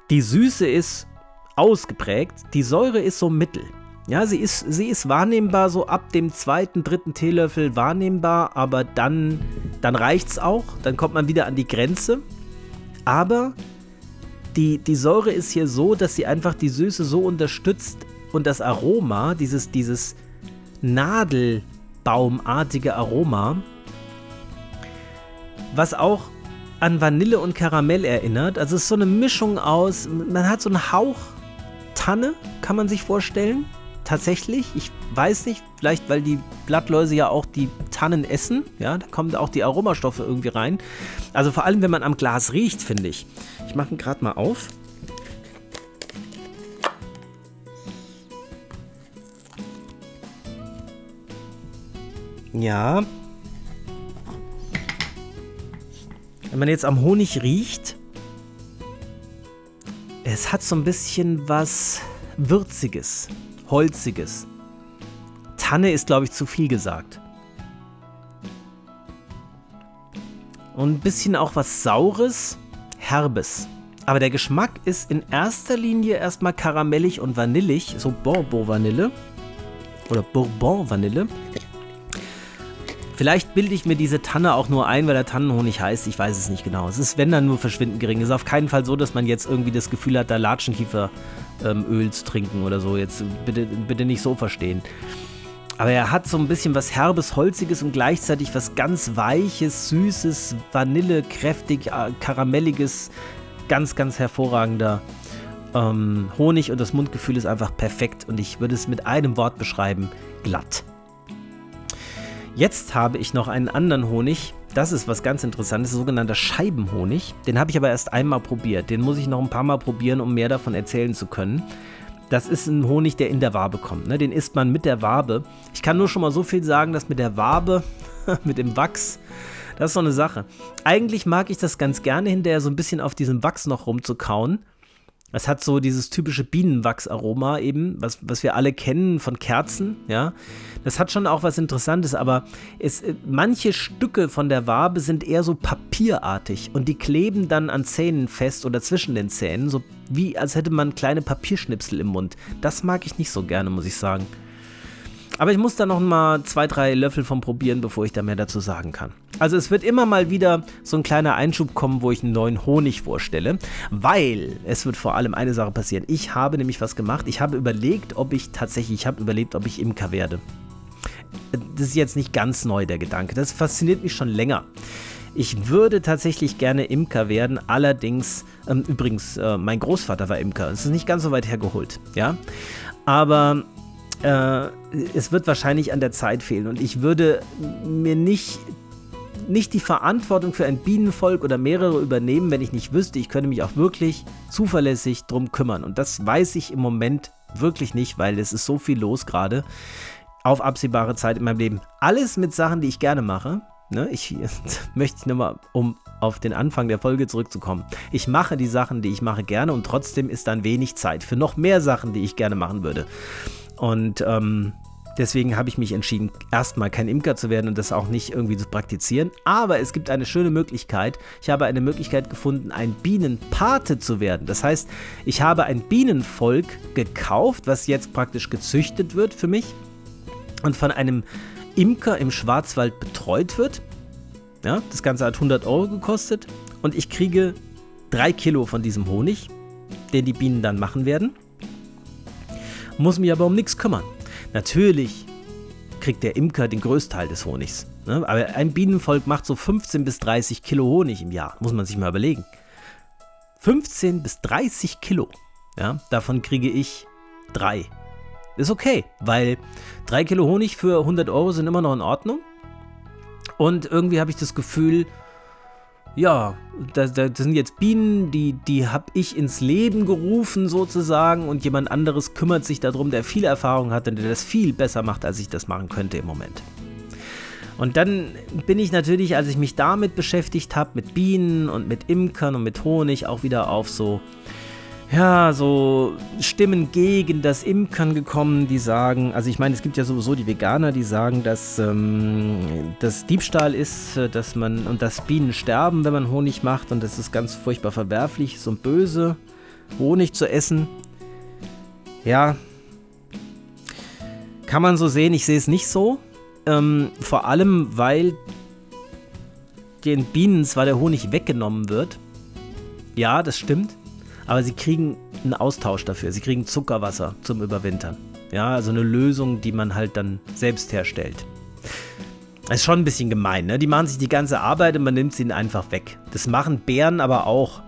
Die Süße ist ausgeprägt, die Säure ist so mittel. Ja, sie ist, sie ist wahrnehmbar so ab dem zweiten, dritten Teelöffel wahrnehmbar, aber dann, dann es auch, dann kommt man wieder an die Grenze. Aber die, die Säure ist hier so, dass sie einfach die Süße so unterstützt und das Aroma, dieses, dieses Nadelbaumartige Aroma, was auch an Vanille und Karamell erinnert. Also es ist so eine Mischung aus, man hat so einen Hauch Tanne, kann man sich vorstellen. Tatsächlich, ich weiß nicht, vielleicht weil die Blattläuse ja auch die Tannen essen, ja, da kommen auch die Aromastoffe irgendwie rein. Also vor allem, wenn man am Glas riecht, finde ich. Ich mache ihn gerade mal auf. Ja, Wenn man jetzt am Honig riecht, es hat so ein bisschen was Würziges, Holziges. Tanne ist, glaube ich, zu viel gesagt. Und ein bisschen auch was Saures, Herbes. Aber der Geschmack ist in erster Linie erstmal karamellig und vanillig, so Bourbon-Vanille. Oder Bourbon-Vanille. Vielleicht bilde ich mir diese Tanne auch nur ein, weil der Tannenhonig heißt. Ich weiß es nicht genau. Es ist, wenn dann, nur verschwindend gering. Es ist auf keinen Fall so, dass man jetzt irgendwie das Gefühl hat, da Latschenkieferöl ähm, zu trinken oder so. Jetzt bitte, bitte nicht so verstehen. Aber er hat so ein bisschen was Herbes, Holziges und gleichzeitig was ganz Weiches, Süßes, Vanille, kräftig, äh, Karamelliges. Ganz, ganz hervorragender ähm, Honig und das Mundgefühl ist einfach perfekt und ich würde es mit einem Wort beschreiben: glatt. Jetzt habe ich noch einen anderen Honig. Das ist was ganz Interessantes, sogenannter Scheibenhonig. Den habe ich aber erst einmal probiert. Den muss ich noch ein paar Mal probieren, um mehr davon erzählen zu können. Das ist ein Honig, der in der Wabe kommt. Ne? Den isst man mit der Wabe. Ich kann nur schon mal so viel sagen, dass mit der Wabe, mit dem Wachs, das ist so eine Sache. Eigentlich mag ich das ganz gerne, hinterher so ein bisschen auf diesem Wachs noch rumzukauen. Es hat so dieses typische Bienenwachsaroma eben, was, was wir alle kennen von Kerzen, ja. Das hat schon auch was Interessantes, aber es, äh, manche Stücke von der Wabe sind eher so papierartig und die kleben dann an Zähnen fest oder zwischen den Zähnen, so wie als hätte man kleine Papierschnipsel im Mund. Das mag ich nicht so gerne, muss ich sagen. Aber ich muss da noch mal zwei, drei Löffel vom probieren, bevor ich da mehr dazu sagen kann. Also es wird immer mal wieder so ein kleiner Einschub kommen, wo ich einen neuen Honig vorstelle, weil es wird vor allem eine Sache passieren. Ich habe nämlich was gemacht. Ich habe überlegt, ob ich tatsächlich, ich habe überlegt, ob ich Imker werde. Das ist jetzt nicht ganz neu, der Gedanke. Das fasziniert mich schon länger. Ich würde tatsächlich gerne Imker werden, allerdings, ähm, übrigens, äh, mein Großvater war Imker. Es ist nicht ganz so weit hergeholt, ja. Aber äh, es wird wahrscheinlich an der Zeit fehlen und ich würde mir nicht nicht die Verantwortung für ein Bienenvolk oder mehrere übernehmen, wenn ich nicht wüsste, ich könnte mich auch wirklich zuverlässig drum kümmern. Und das weiß ich im Moment wirklich nicht, weil es ist so viel los gerade auf absehbare Zeit in meinem Leben. Alles mit Sachen, die ich gerne mache. Ne, ich möchte nochmal, um auf den Anfang der Folge zurückzukommen. Ich mache die Sachen, die ich mache, gerne und trotzdem ist dann wenig Zeit für noch mehr Sachen, die ich gerne machen würde. Und ähm, deswegen habe ich mich entschieden, erstmal kein Imker zu werden und das auch nicht irgendwie zu praktizieren. Aber es gibt eine schöne Möglichkeit. Ich habe eine Möglichkeit gefunden, ein Bienenpate zu werden. Das heißt, ich habe ein Bienenvolk gekauft, was jetzt praktisch gezüchtet wird für mich und von einem Imker im Schwarzwald betreut wird. Ja, das Ganze hat 100 Euro gekostet und ich kriege drei Kilo von diesem Honig, den die Bienen dann machen werden muss mich aber um nichts kümmern. Natürlich kriegt der Imker den Größteil des Honigs. Ne? Aber ein Bienenvolk macht so 15 bis 30 Kilo Honig im Jahr, muss man sich mal überlegen. 15 bis 30 Kilo. Ja, davon kriege ich drei. Ist okay, weil drei Kilo Honig für 100 Euro sind immer noch in Ordnung. Und irgendwie habe ich das Gefühl, ja, das, das, sind jetzt Bienen, die, die habe ich ins Leben gerufen sozusagen und jemand anderes kümmert sich darum, der viel Erfahrung hat und der das viel besser macht, als ich das machen könnte im Moment. Und dann bin ich natürlich, als ich mich damit beschäftigt habe, mit Bienen und mit Imkern und mit Honig, auch wieder auf so ja, so Stimmen gegen das Imkern gekommen, die sagen, also ich meine, es gibt ja sowieso die Veganer, die sagen, dass ähm, das Diebstahl ist, äh, dass man und dass Bienen sterben, wenn man Honig macht und das ist ganz furchtbar verwerflich ist und böse, Honig zu essen. Ja, kann man so sehen, ich sehe es nicht so. Ähm, vor allem, weil den Bienen zwar der Honig weggenommen wird. Ja, das stimmt aber sie kriegen einen Austausch dafür. Sie kriegen Zuckerwasser zum Überwintern. Ja, also eine Lösung, die man halt dann selbst herstellt. Das ist schon ein bisschen gemein, ne? Die machen sich die ganze Arbeit und man nimmt sie ihnen einfach weg. Das machen Bären aber auch.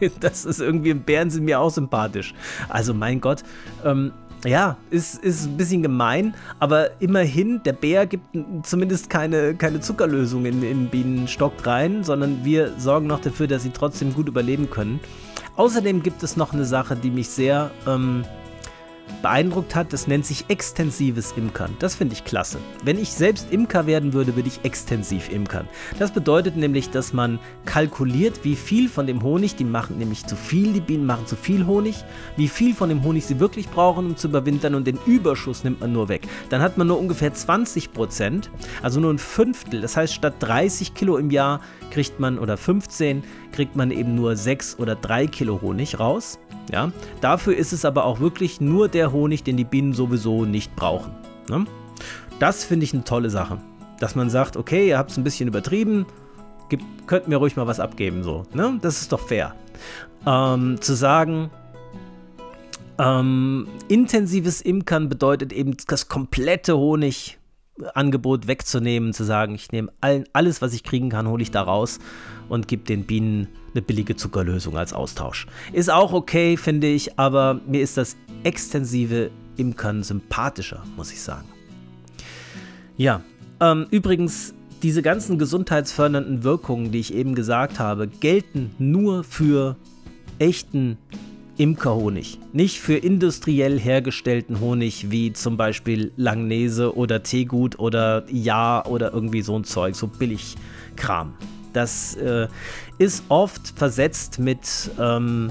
das ist irgendwie, Bären sind mir auch sympathisch. Also mein Gott, ähm, ja, ist, ist ein bisschen gemein, aber immerhin, der Bär gibt zumindest keine, keine Zuckerlösung in den Bienenstock rein, sondern wir sorgen noch dafür, dass sie trotzdem gut überleben können. Außerdem gibt es noch eine Sache, die mich sehr ähm, beeindruckt hat. Das nennt sich extensives Imkern. Das finde ich klasse. Wenn ich selbst Imker werden würde, würde ich extensiv imkern. Das bedeutet nämlich, dass man kalkuliert, wie viel von dem Honig, die machen nämlich zu viel, die Bienen machen zu viel Honig, wie viel von dem Honig sie wirklich brauchen, um zu überwintern und den Überschuss nimmt man nur weg. Dann hat man nur ungefähr 20 Prozent, also nur ein Fünftel. Das heißt, statt 30 Kilo im Jahr kriegt man, oder 15, kriegt man eben nur 6 oder 3 Kilo Honig raus. Ja? Dafür ist es aber auch wirklich nur der Honig, den die Bienen sowieso nicht brauchen. Ne? Das finde ich eine tolle Sache. Dass man sagt, okay, ihr habt es ein bisschen übertrieben, gibt, könnt mir ruhig mal was abgeben. So, ne? Das ist doch fair. Ähm, zu sagen, Ähm, intensives Imkern bedeutet eben das komplette Honigangebot wegzunehmen, zu sagen, ich nehme all, alles, was ich kriegen kann, hole ich da raus und gebe den Bienen eine billige Zuckerlösung als Austausch. Ist auch okay, finde ich, aber mir ist das extensive Imkern sympathischer, muss ich sagen. Ja, ähm, übrigens, diese ganzen gesundheitsfördernden Wirkungen, die ich eben gesagt habe, gelten nur für echten Imkerhonig, nicht für industriell hergestellten Honig wie zum Beispiel Langnese oder Teegut oder Ja oder irgendwie so ein Zeug, so Billigkram. Das äh, ist oft versetzt mit, ähm,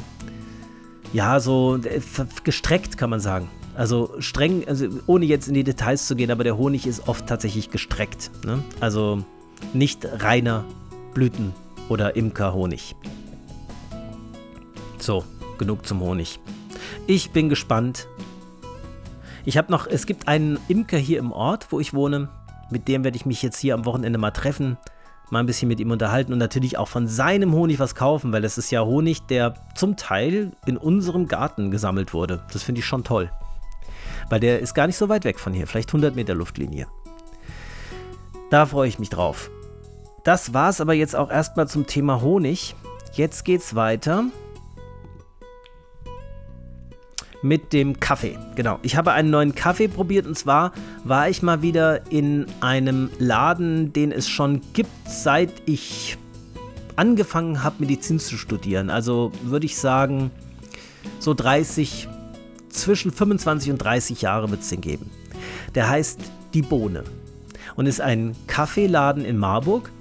ja, so äh, gestreckt kann man sagen. Also streng, also ohne jetzt in die Details zu gehen, aber der Honig ist oft tatsächlich gestreckt. Ne? Also nicht reiner Blüten- oder Imkerhonig. So, genug zum Honig. Ich bin gespannt. Ich habe noch, es gibt einen Imker hier im Ort, wo ich wohne. Mit dem werde ich mich jetzt hier am Wochenende mal treffen, mal ein bisschen mit ihm unterhalten und natürlich auch von seinem Honig was kaufen, weil das ist ja Honig, der zum Teil in unserem Garten gesammelt wurde. Das finde ich schon toll. Weil der ist gar nicht so weit weg von hier, vielleicht 100 Meter Luftlinie. Da freue ich mich drauf. Das war es aber jetzt auch erstmal zum Thema Honig. Jetzt geht's weiter mit dem Kaffee. Genau. Ich habe einen neuen Kaffee probiert und zwar war ich mal wieder in einem Laden, den es schon gibt, seit ich angefangen habe, Medizin zu studieren. Also würde ich sagen, so 30, zwischen 25 und 30 Jahre wird es den geben. Der heißt Die Bohne und ist ein Kaffeeladen in Marburg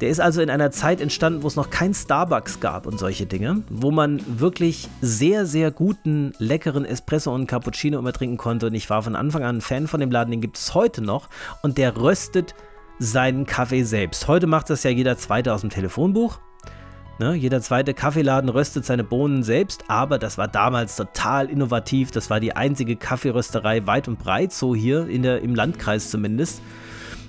der ist also in einer Zeit entstanden, wo es noch kein Starbucks gab und solche Dinge, wo man wirklich sehr, sehr guten, leckeren Espresso und Cappuccino immer trinken konnte. Und ich war von Anfang an ein Fan von dem Laden, den gibt es heute noch. Und der röstet seinen Kaffee selbst. Heute macht das ja jeder Zweite aus dem Telefonbuch. Ne, jeder zweite Kaffeeladen röstet seine Bohnen selbst, aber das war damals total innovativ. Das war die einzige Kaffeerösterei weit und breit, so hier in der, im Landkreis zumindest.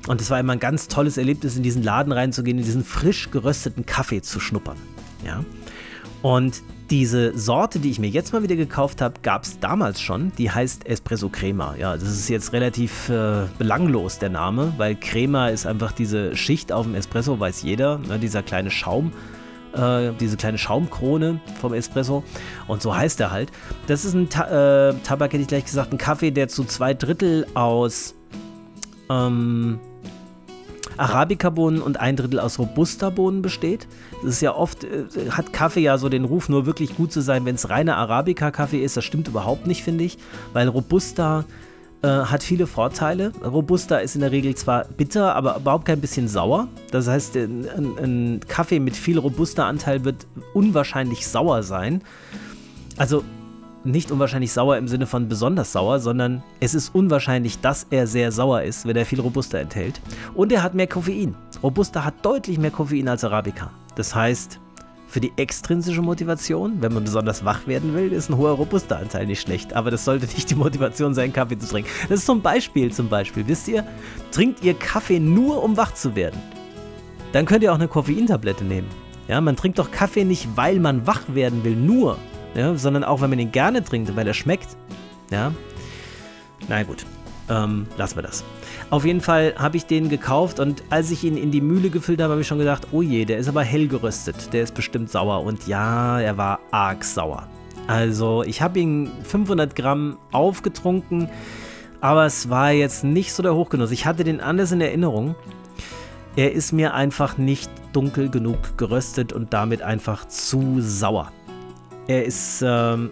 Und es war immer ein ganz tolles Erlebnis, in diesen Laden reinzugehen, in diesen frisch gerösteten Kaffee zu schnuppern. Ja. Und diese Sorte, die ich mir jetzt mal wieder gekauft habe, gab es damals schon. Die heißt Espresso Crema. Ja, das ist jetzt relativ äh, belanglos, der Name, weil Crema ist einfach diese Schicht auf dem Espresso, weiß jeder. Ne, dieser kleine Schaum, äh, diese kleine Schaumkrone vom Espresso. Und so heißt er halt. Das ist ein Ta äh, Tabak, hätte ich gleich gesagt, ein Kaffee, der zu zwei Drittel aus ähm, Arabica-Bohnen und ein Drittel aus Robusta-Bohnen besteht. Das ist ja oft, äh, hat Kaffee ja so den Ruf, nur wirklich gut zu sein, wenn es reiner Arabica-Kaffee ist. Das stimmt überhaupt nicht, finde ich, weil Robusta äh, hat viele Vorteile. Robusta ist in der Regel zwar bitter, aber überhaupt kein bisschen sauer. Das heißt, ein, ein Kaffee mit viel Robusta-Anteil wird unwahrscheinlich sauer sein. Also nicht unwahrscheinlich sauer im Sinne von besonders sauer, sondern es ist unwahrscheinlich, dass er sehr sauer ist, wenn er viel Robusta enthält. Und er hat mehr Koffein. Robusta hat deutlich mehr Koffein als Arabica. Das heißt, für die extrinsische Motivation, wenn man besonders wach werden will, ist ein hoher Robusta-Anteil nicht schlecht. Aber das sollte nicht die Motivation sein, Kaffee zu trinken. Das ist zum Beispiel, zum Beispiel, wisst ihr, trinkt ihr Kaffee nur, um wach zu werden. Dann könnt ihr auch eine Koffeintablette nehmen. Ja, man trinkt doch Kaffee nicht, weil man wach werden will, nur, ja, sondern auch, wenn man ihn gerne trinkt, weil er schmeckt. Ja, na gut, ähm, lassen wir das. Auf jeden Fall habe ich den gekauft und als ich ihn in die Mühle gefüllt habe, habe ich schon gedacht, oh je, der ist aber hell geröstet, der ist bestimmt sauer. Und ja, er war arg sauer. Also ich habe ihn 500 Gramm aufgetrunken, aber es war jetzt nicht so der Hochgenuss. Ich hatte den anders in Erinnerung. Er ist mir einfach nicht dunkel genug geröstet und damit einfach zu sauer. Er ist. Ähm,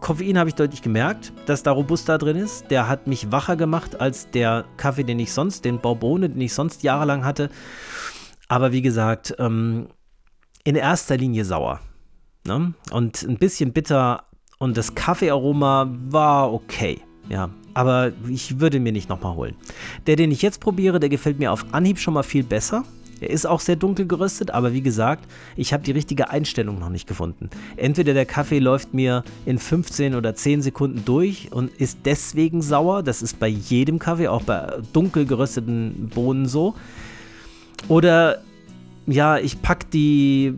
Koffein habe ich deutlich gemerkt, dass da Robusta drin ist. Der hat mich wacher gemacht als der Kaffee, den ich sonst, den Bourbone, den ich sonst jahrelang hatte. Aber wie gesagt, ähm, in erster Linie sauer. Ne? Und ein bisschen bitter. Und das Kaffeearoma war okay. Ja, aber ich würde mir nicht nochmal holen. Der, den ich jetzt probiere, der gefällt mir auf Anhieb schon mal viel besser. Er ist auch sehr dunkel geröstet, aber wie gesagt, ich habe die richtige Einstellung noch nicht gefunden. Entweder der Kaffee läuft mir in 15 oder 10 Sekunden durch und ist deswegen sauer. Das ist bei jedem Kaffee, auch bei dunkel gerösteten Bohnen so. Oder ja, ich packe die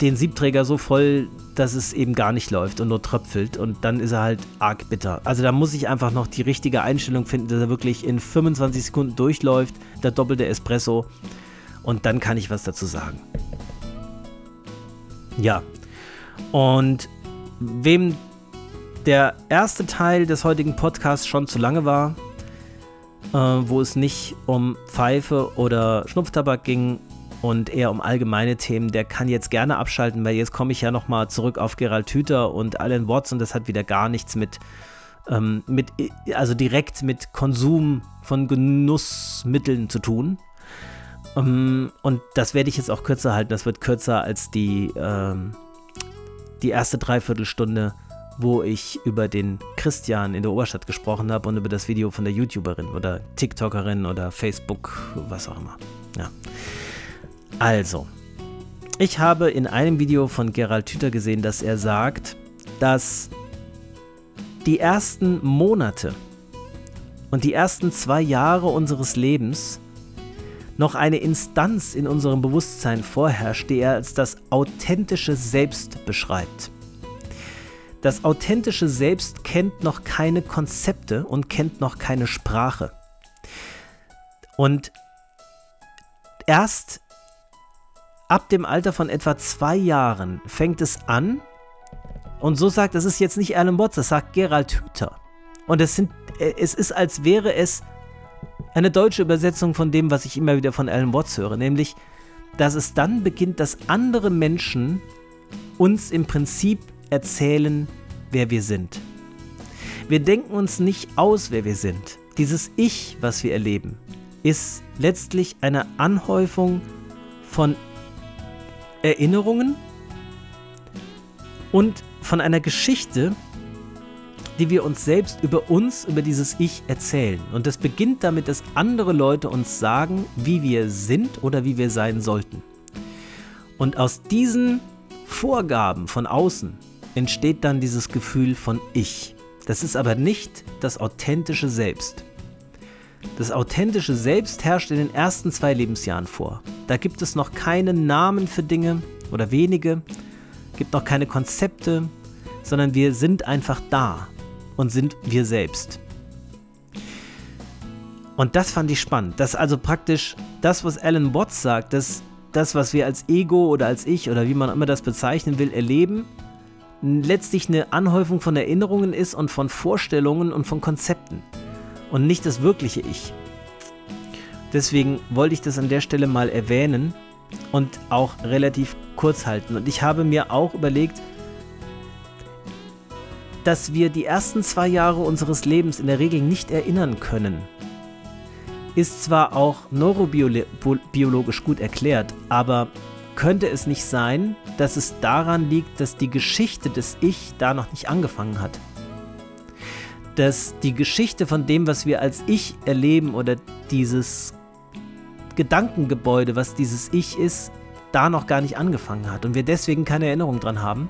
den Siebträger so voll, dass es eben gar nicht läuft und nur tröpfelt und dann ist er halt arg bitter. Also da muss ich einfach noch die richtige Einstellung finden, dass er wirklich in 25 Sekunden durchläuft, der doppelte Espresso und dann kann ich was dazu sagen. Ja, und wem der erste Teil des heutigen Podcasts schon zu lange war, äh, wo es nicht um Pfeife oder Schnupftabak ging und eher um allgemeine Themen, der kann jetzt gerne abschalten, weil jetzt komme ich ja nochmal zurück auf Gerald Hüther und Alan Watts und das hat wieder gar nichts mit, ähm, mit also direkt mit Konsum von Genussmitteln zu tun. Ähm, und das werde ich jetzt auch kürzer halten. Das wird kürzer als die, ähm, die erste Dreiviertelstunde, wo ich über den Christian in der Oberstadt gesprochen habe und über das Video von der YouTuberin oder TikTokerin oder Facebook, was auch immer. Ja. Also, ich habe in einem Video von Gerald Tüter gesehen, dass er sagt, dass die ersten Monate und die ersten zwei Jahre unseres Lebens noch eine Instanz in unserem Bewusstsein vorherrscht, die er als das authentische Selbst beschreibt. Das authentische Selbst kennt noch keine Konzepte und kennt noch keine Sprache. Und erst ab dem Alter von etwa zwei Jahren fängt es an, und so sagt, das ist jetzt nicht Alan Watts, das sagt Gerald Hüther. Und es, sind, äh, es ist, als wäre es eine deutsche Übersetzung von dem, was ich immer wieder von Alan Watts höre, nämlich, dass es dann beginnt, dass andere Menschen uns im Prinzip erzählen, wer wir sind. Wir denken uns nicht aus, wer wir sind. Dieses Ich, was wir erleben, ist letztlich eine Anhäufung von Erinnerungen und von einer Geschichte, die wir uns selbst über uns, über dieses Ich erzählen. Und das beginnt damit, dass andere Leute uns sagen, wie wir sind oder wie wir sein sollten. Und aus diesen Vorgaben von außen entsteht dann dieses Gefühl von Ich. Das ist aber nicht das authentische Selbst. Das authentische Selbst herrscht in den ersten zwei Lebensjahren vor. Da gibt es noch keine Namen für Dinge oder wenige, gibt noch keine Konzepte, sondern wir sind einfach da und sind wir selbst. Und das fand ich spannend, dass also praktisch das, was Alan Watts sagt, dass das, was wir als Ego oder als Ich oder wie man immer das bezeichnen will, erleben, letztlich eine Anhäufung von Erinnerungen ist und von Vorstellungen und von Konzepten und nicht das wirkliche Ich. Deswegen wollte ich das an der Stelle mal erwähnen und auch relativ kurz halten. Und ich habe mir auch überlegt, dass wir die ersten zwei Jahre unseres Lebens in der Regel nicht erinnern können. Ist zwar auch neurobiologisch gut erklärt, aber könnte es nicht sein, dass es daran liegt, dass die Geschichte des Ich da noch nicht angefangen hat? Dass die Geschichte von dem, was wir als Ich erleben oder dieses Gedankengebäude, was dieses Ich ist, da noch gar nicht angefangen hat und wir deswegen keine Erinnerung dran haben.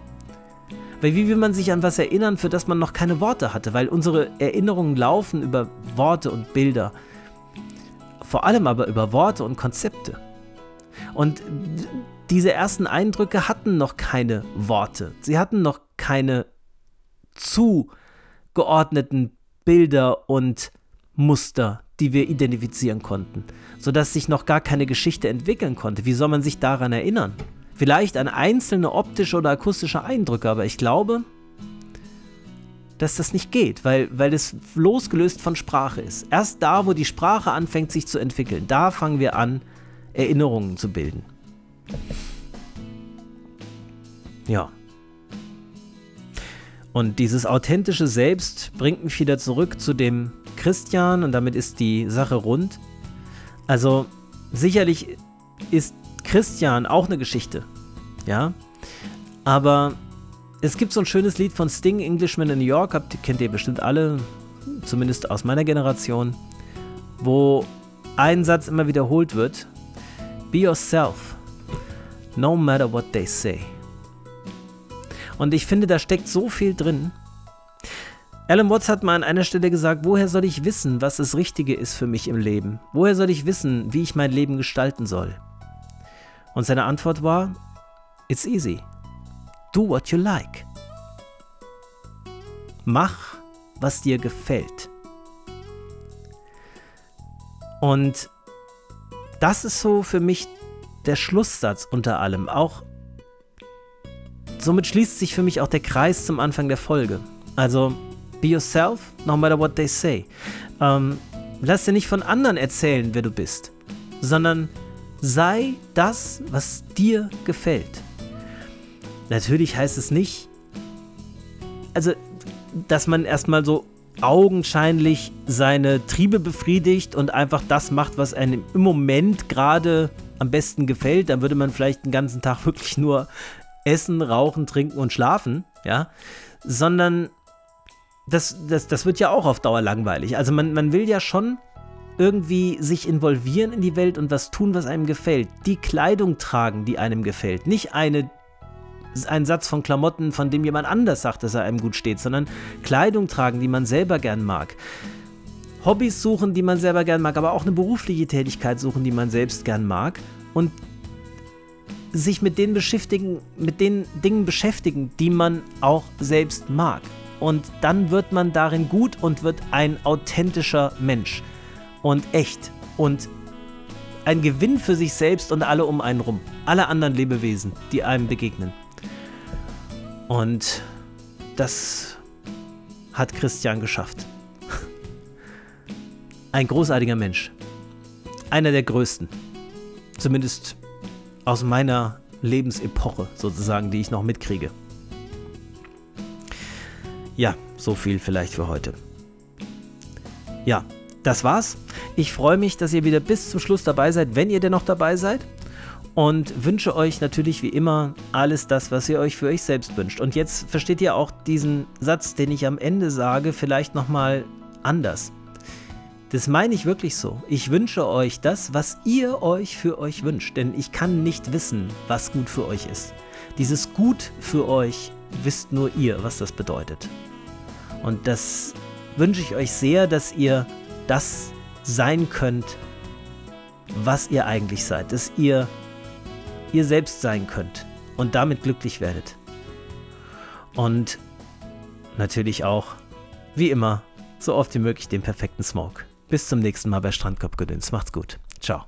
Weil wie will man sich an was erinnern, für das man noch keine Worte hatte? Weil unsere Erinnerungen laufen über Worte und Bilder. Vor allem aber über Worte und Konzepte. Und diese ersten Eindrücke hatten noch keine Worte. Sie hatten noch keine zugeordneten Bilder und Muster, die wir identifizieren konnten, sodass sich noch gar keine Geschichte entwickeln konnte. Wie soll man sich daran erinnern? Vielleicht an einzelne optische oder akustische Eindrücke, aber ich glaube, dass das nicht geht, weil, weil es losgelöst von Sprache ist. Erst da, wo die Sprache anfängt sich zu entwickeln, da fangen wir an, Erinnerungen zu bilden. Ja. Und dieses authentische Selbst bringt mich wieder zurück zu dem Christian und damit ist die Sache rund. Also sicherlich ist Christian auch eine Geschichte, ja, aber es gibt so ein schönes Lied von Sting, Englishman in New York, habt, kennt ihr bestimmt alle, zumindest aus meiner Generation, wo ein Satz immer wiederholt wird: Be yourself, no matter what they say. Und ich finde, da steckt so viel drin. Alan Watts hat mal an einer Stelle gesagt, woher soll ich wissen, was das Richtige ist für mich im Leben? Woher soll ich wissen, wie ich mein Leben gestalten soll? Und seine Antwort war, It's easy. Do what you like. Mach, was dir gefällt. Und das ist so für mich der Schlusssatz unter allem. Auch somit schließt sich für mich auch der Kreis zum Anfang der Folge. Also, be yourself, no matter what they say. Ähm, lass dir nicht von anderen erzählen, wer du bist, sondern sei das, was dir gefällt. Natürlich heißt es nicht, also, dass man erstmal so augenscheinlich seine Triebe befriedigt und einfach das macht, was einem im Moment gerade am besten gefällt, dann würde man vielleicht den ganzen Tag wirklich nur essen, rauchen, trinken und schlafen, ja, sondern das, das, das wird ja auch auf Dauer langweilig. Also man, man will ja schon irgendwie sich involvieren in die Welt und was tun, was einem gefällt. Die Kleidung tragen, die einem gefällt. Nicht eine, ein Satz von Klamotten, von dem jemand anders sagt, dass er einem gut steht, sondern Kleidung tragen, die man selber gern mag. Hobbys suchen, die man selber gern mag, aber auch eine berufliche Tätigkeit suchen, die man selbst gern mag. Und sich mit den beschäftigen, mit den Dingen beschäftigen, die man auch selbst mag. Und dann wird man darin gut und wird ein authentischer Mensch. Und echt. Und ein Gewinn für sich selbst und alle um einen rum. Alle anderen Lebewesen, die einem begegnen. Und das hat Christian geschafft. Ein großartiger Mensch. Einer der größten. Zumindest aus meiner Lebensepoche sozusagen, die ich noch mitkriege. Ja, so viel vielleicht für heute. Ja, das war's. Ich freue mich, dass ihr wieder bis zum Schluss dabei seid, wenn ihr denn noch dabei seid. Und wünsche euch natürlich wie immer alles das, was ihr euch für euch selbst wünscht. Und jetzt versteht ihr auch diesen Satz, den ich am Ende sage, vielleicht nochmal anders. Das meine ich wirklich so. Ich wünsche euch das, was ihr euch für euch wünscht, denn ich kann nicht wissen, was gut für euch ist. Dieses Gut für euch wisst nur ihr, was das bedeutet. Und das wünsche ich euch sehr, dass ihr das sein könnt, was ihr eigentlich seid, dass ihr ihr selbst sein könnt und damit glücklich werdet. Und natürlich auch, wie immer, so oft wie möglich den perfekten Smoke. Bis zum nächsten Mal bei Strandkorbgedöns. Macht's gut. Ciao.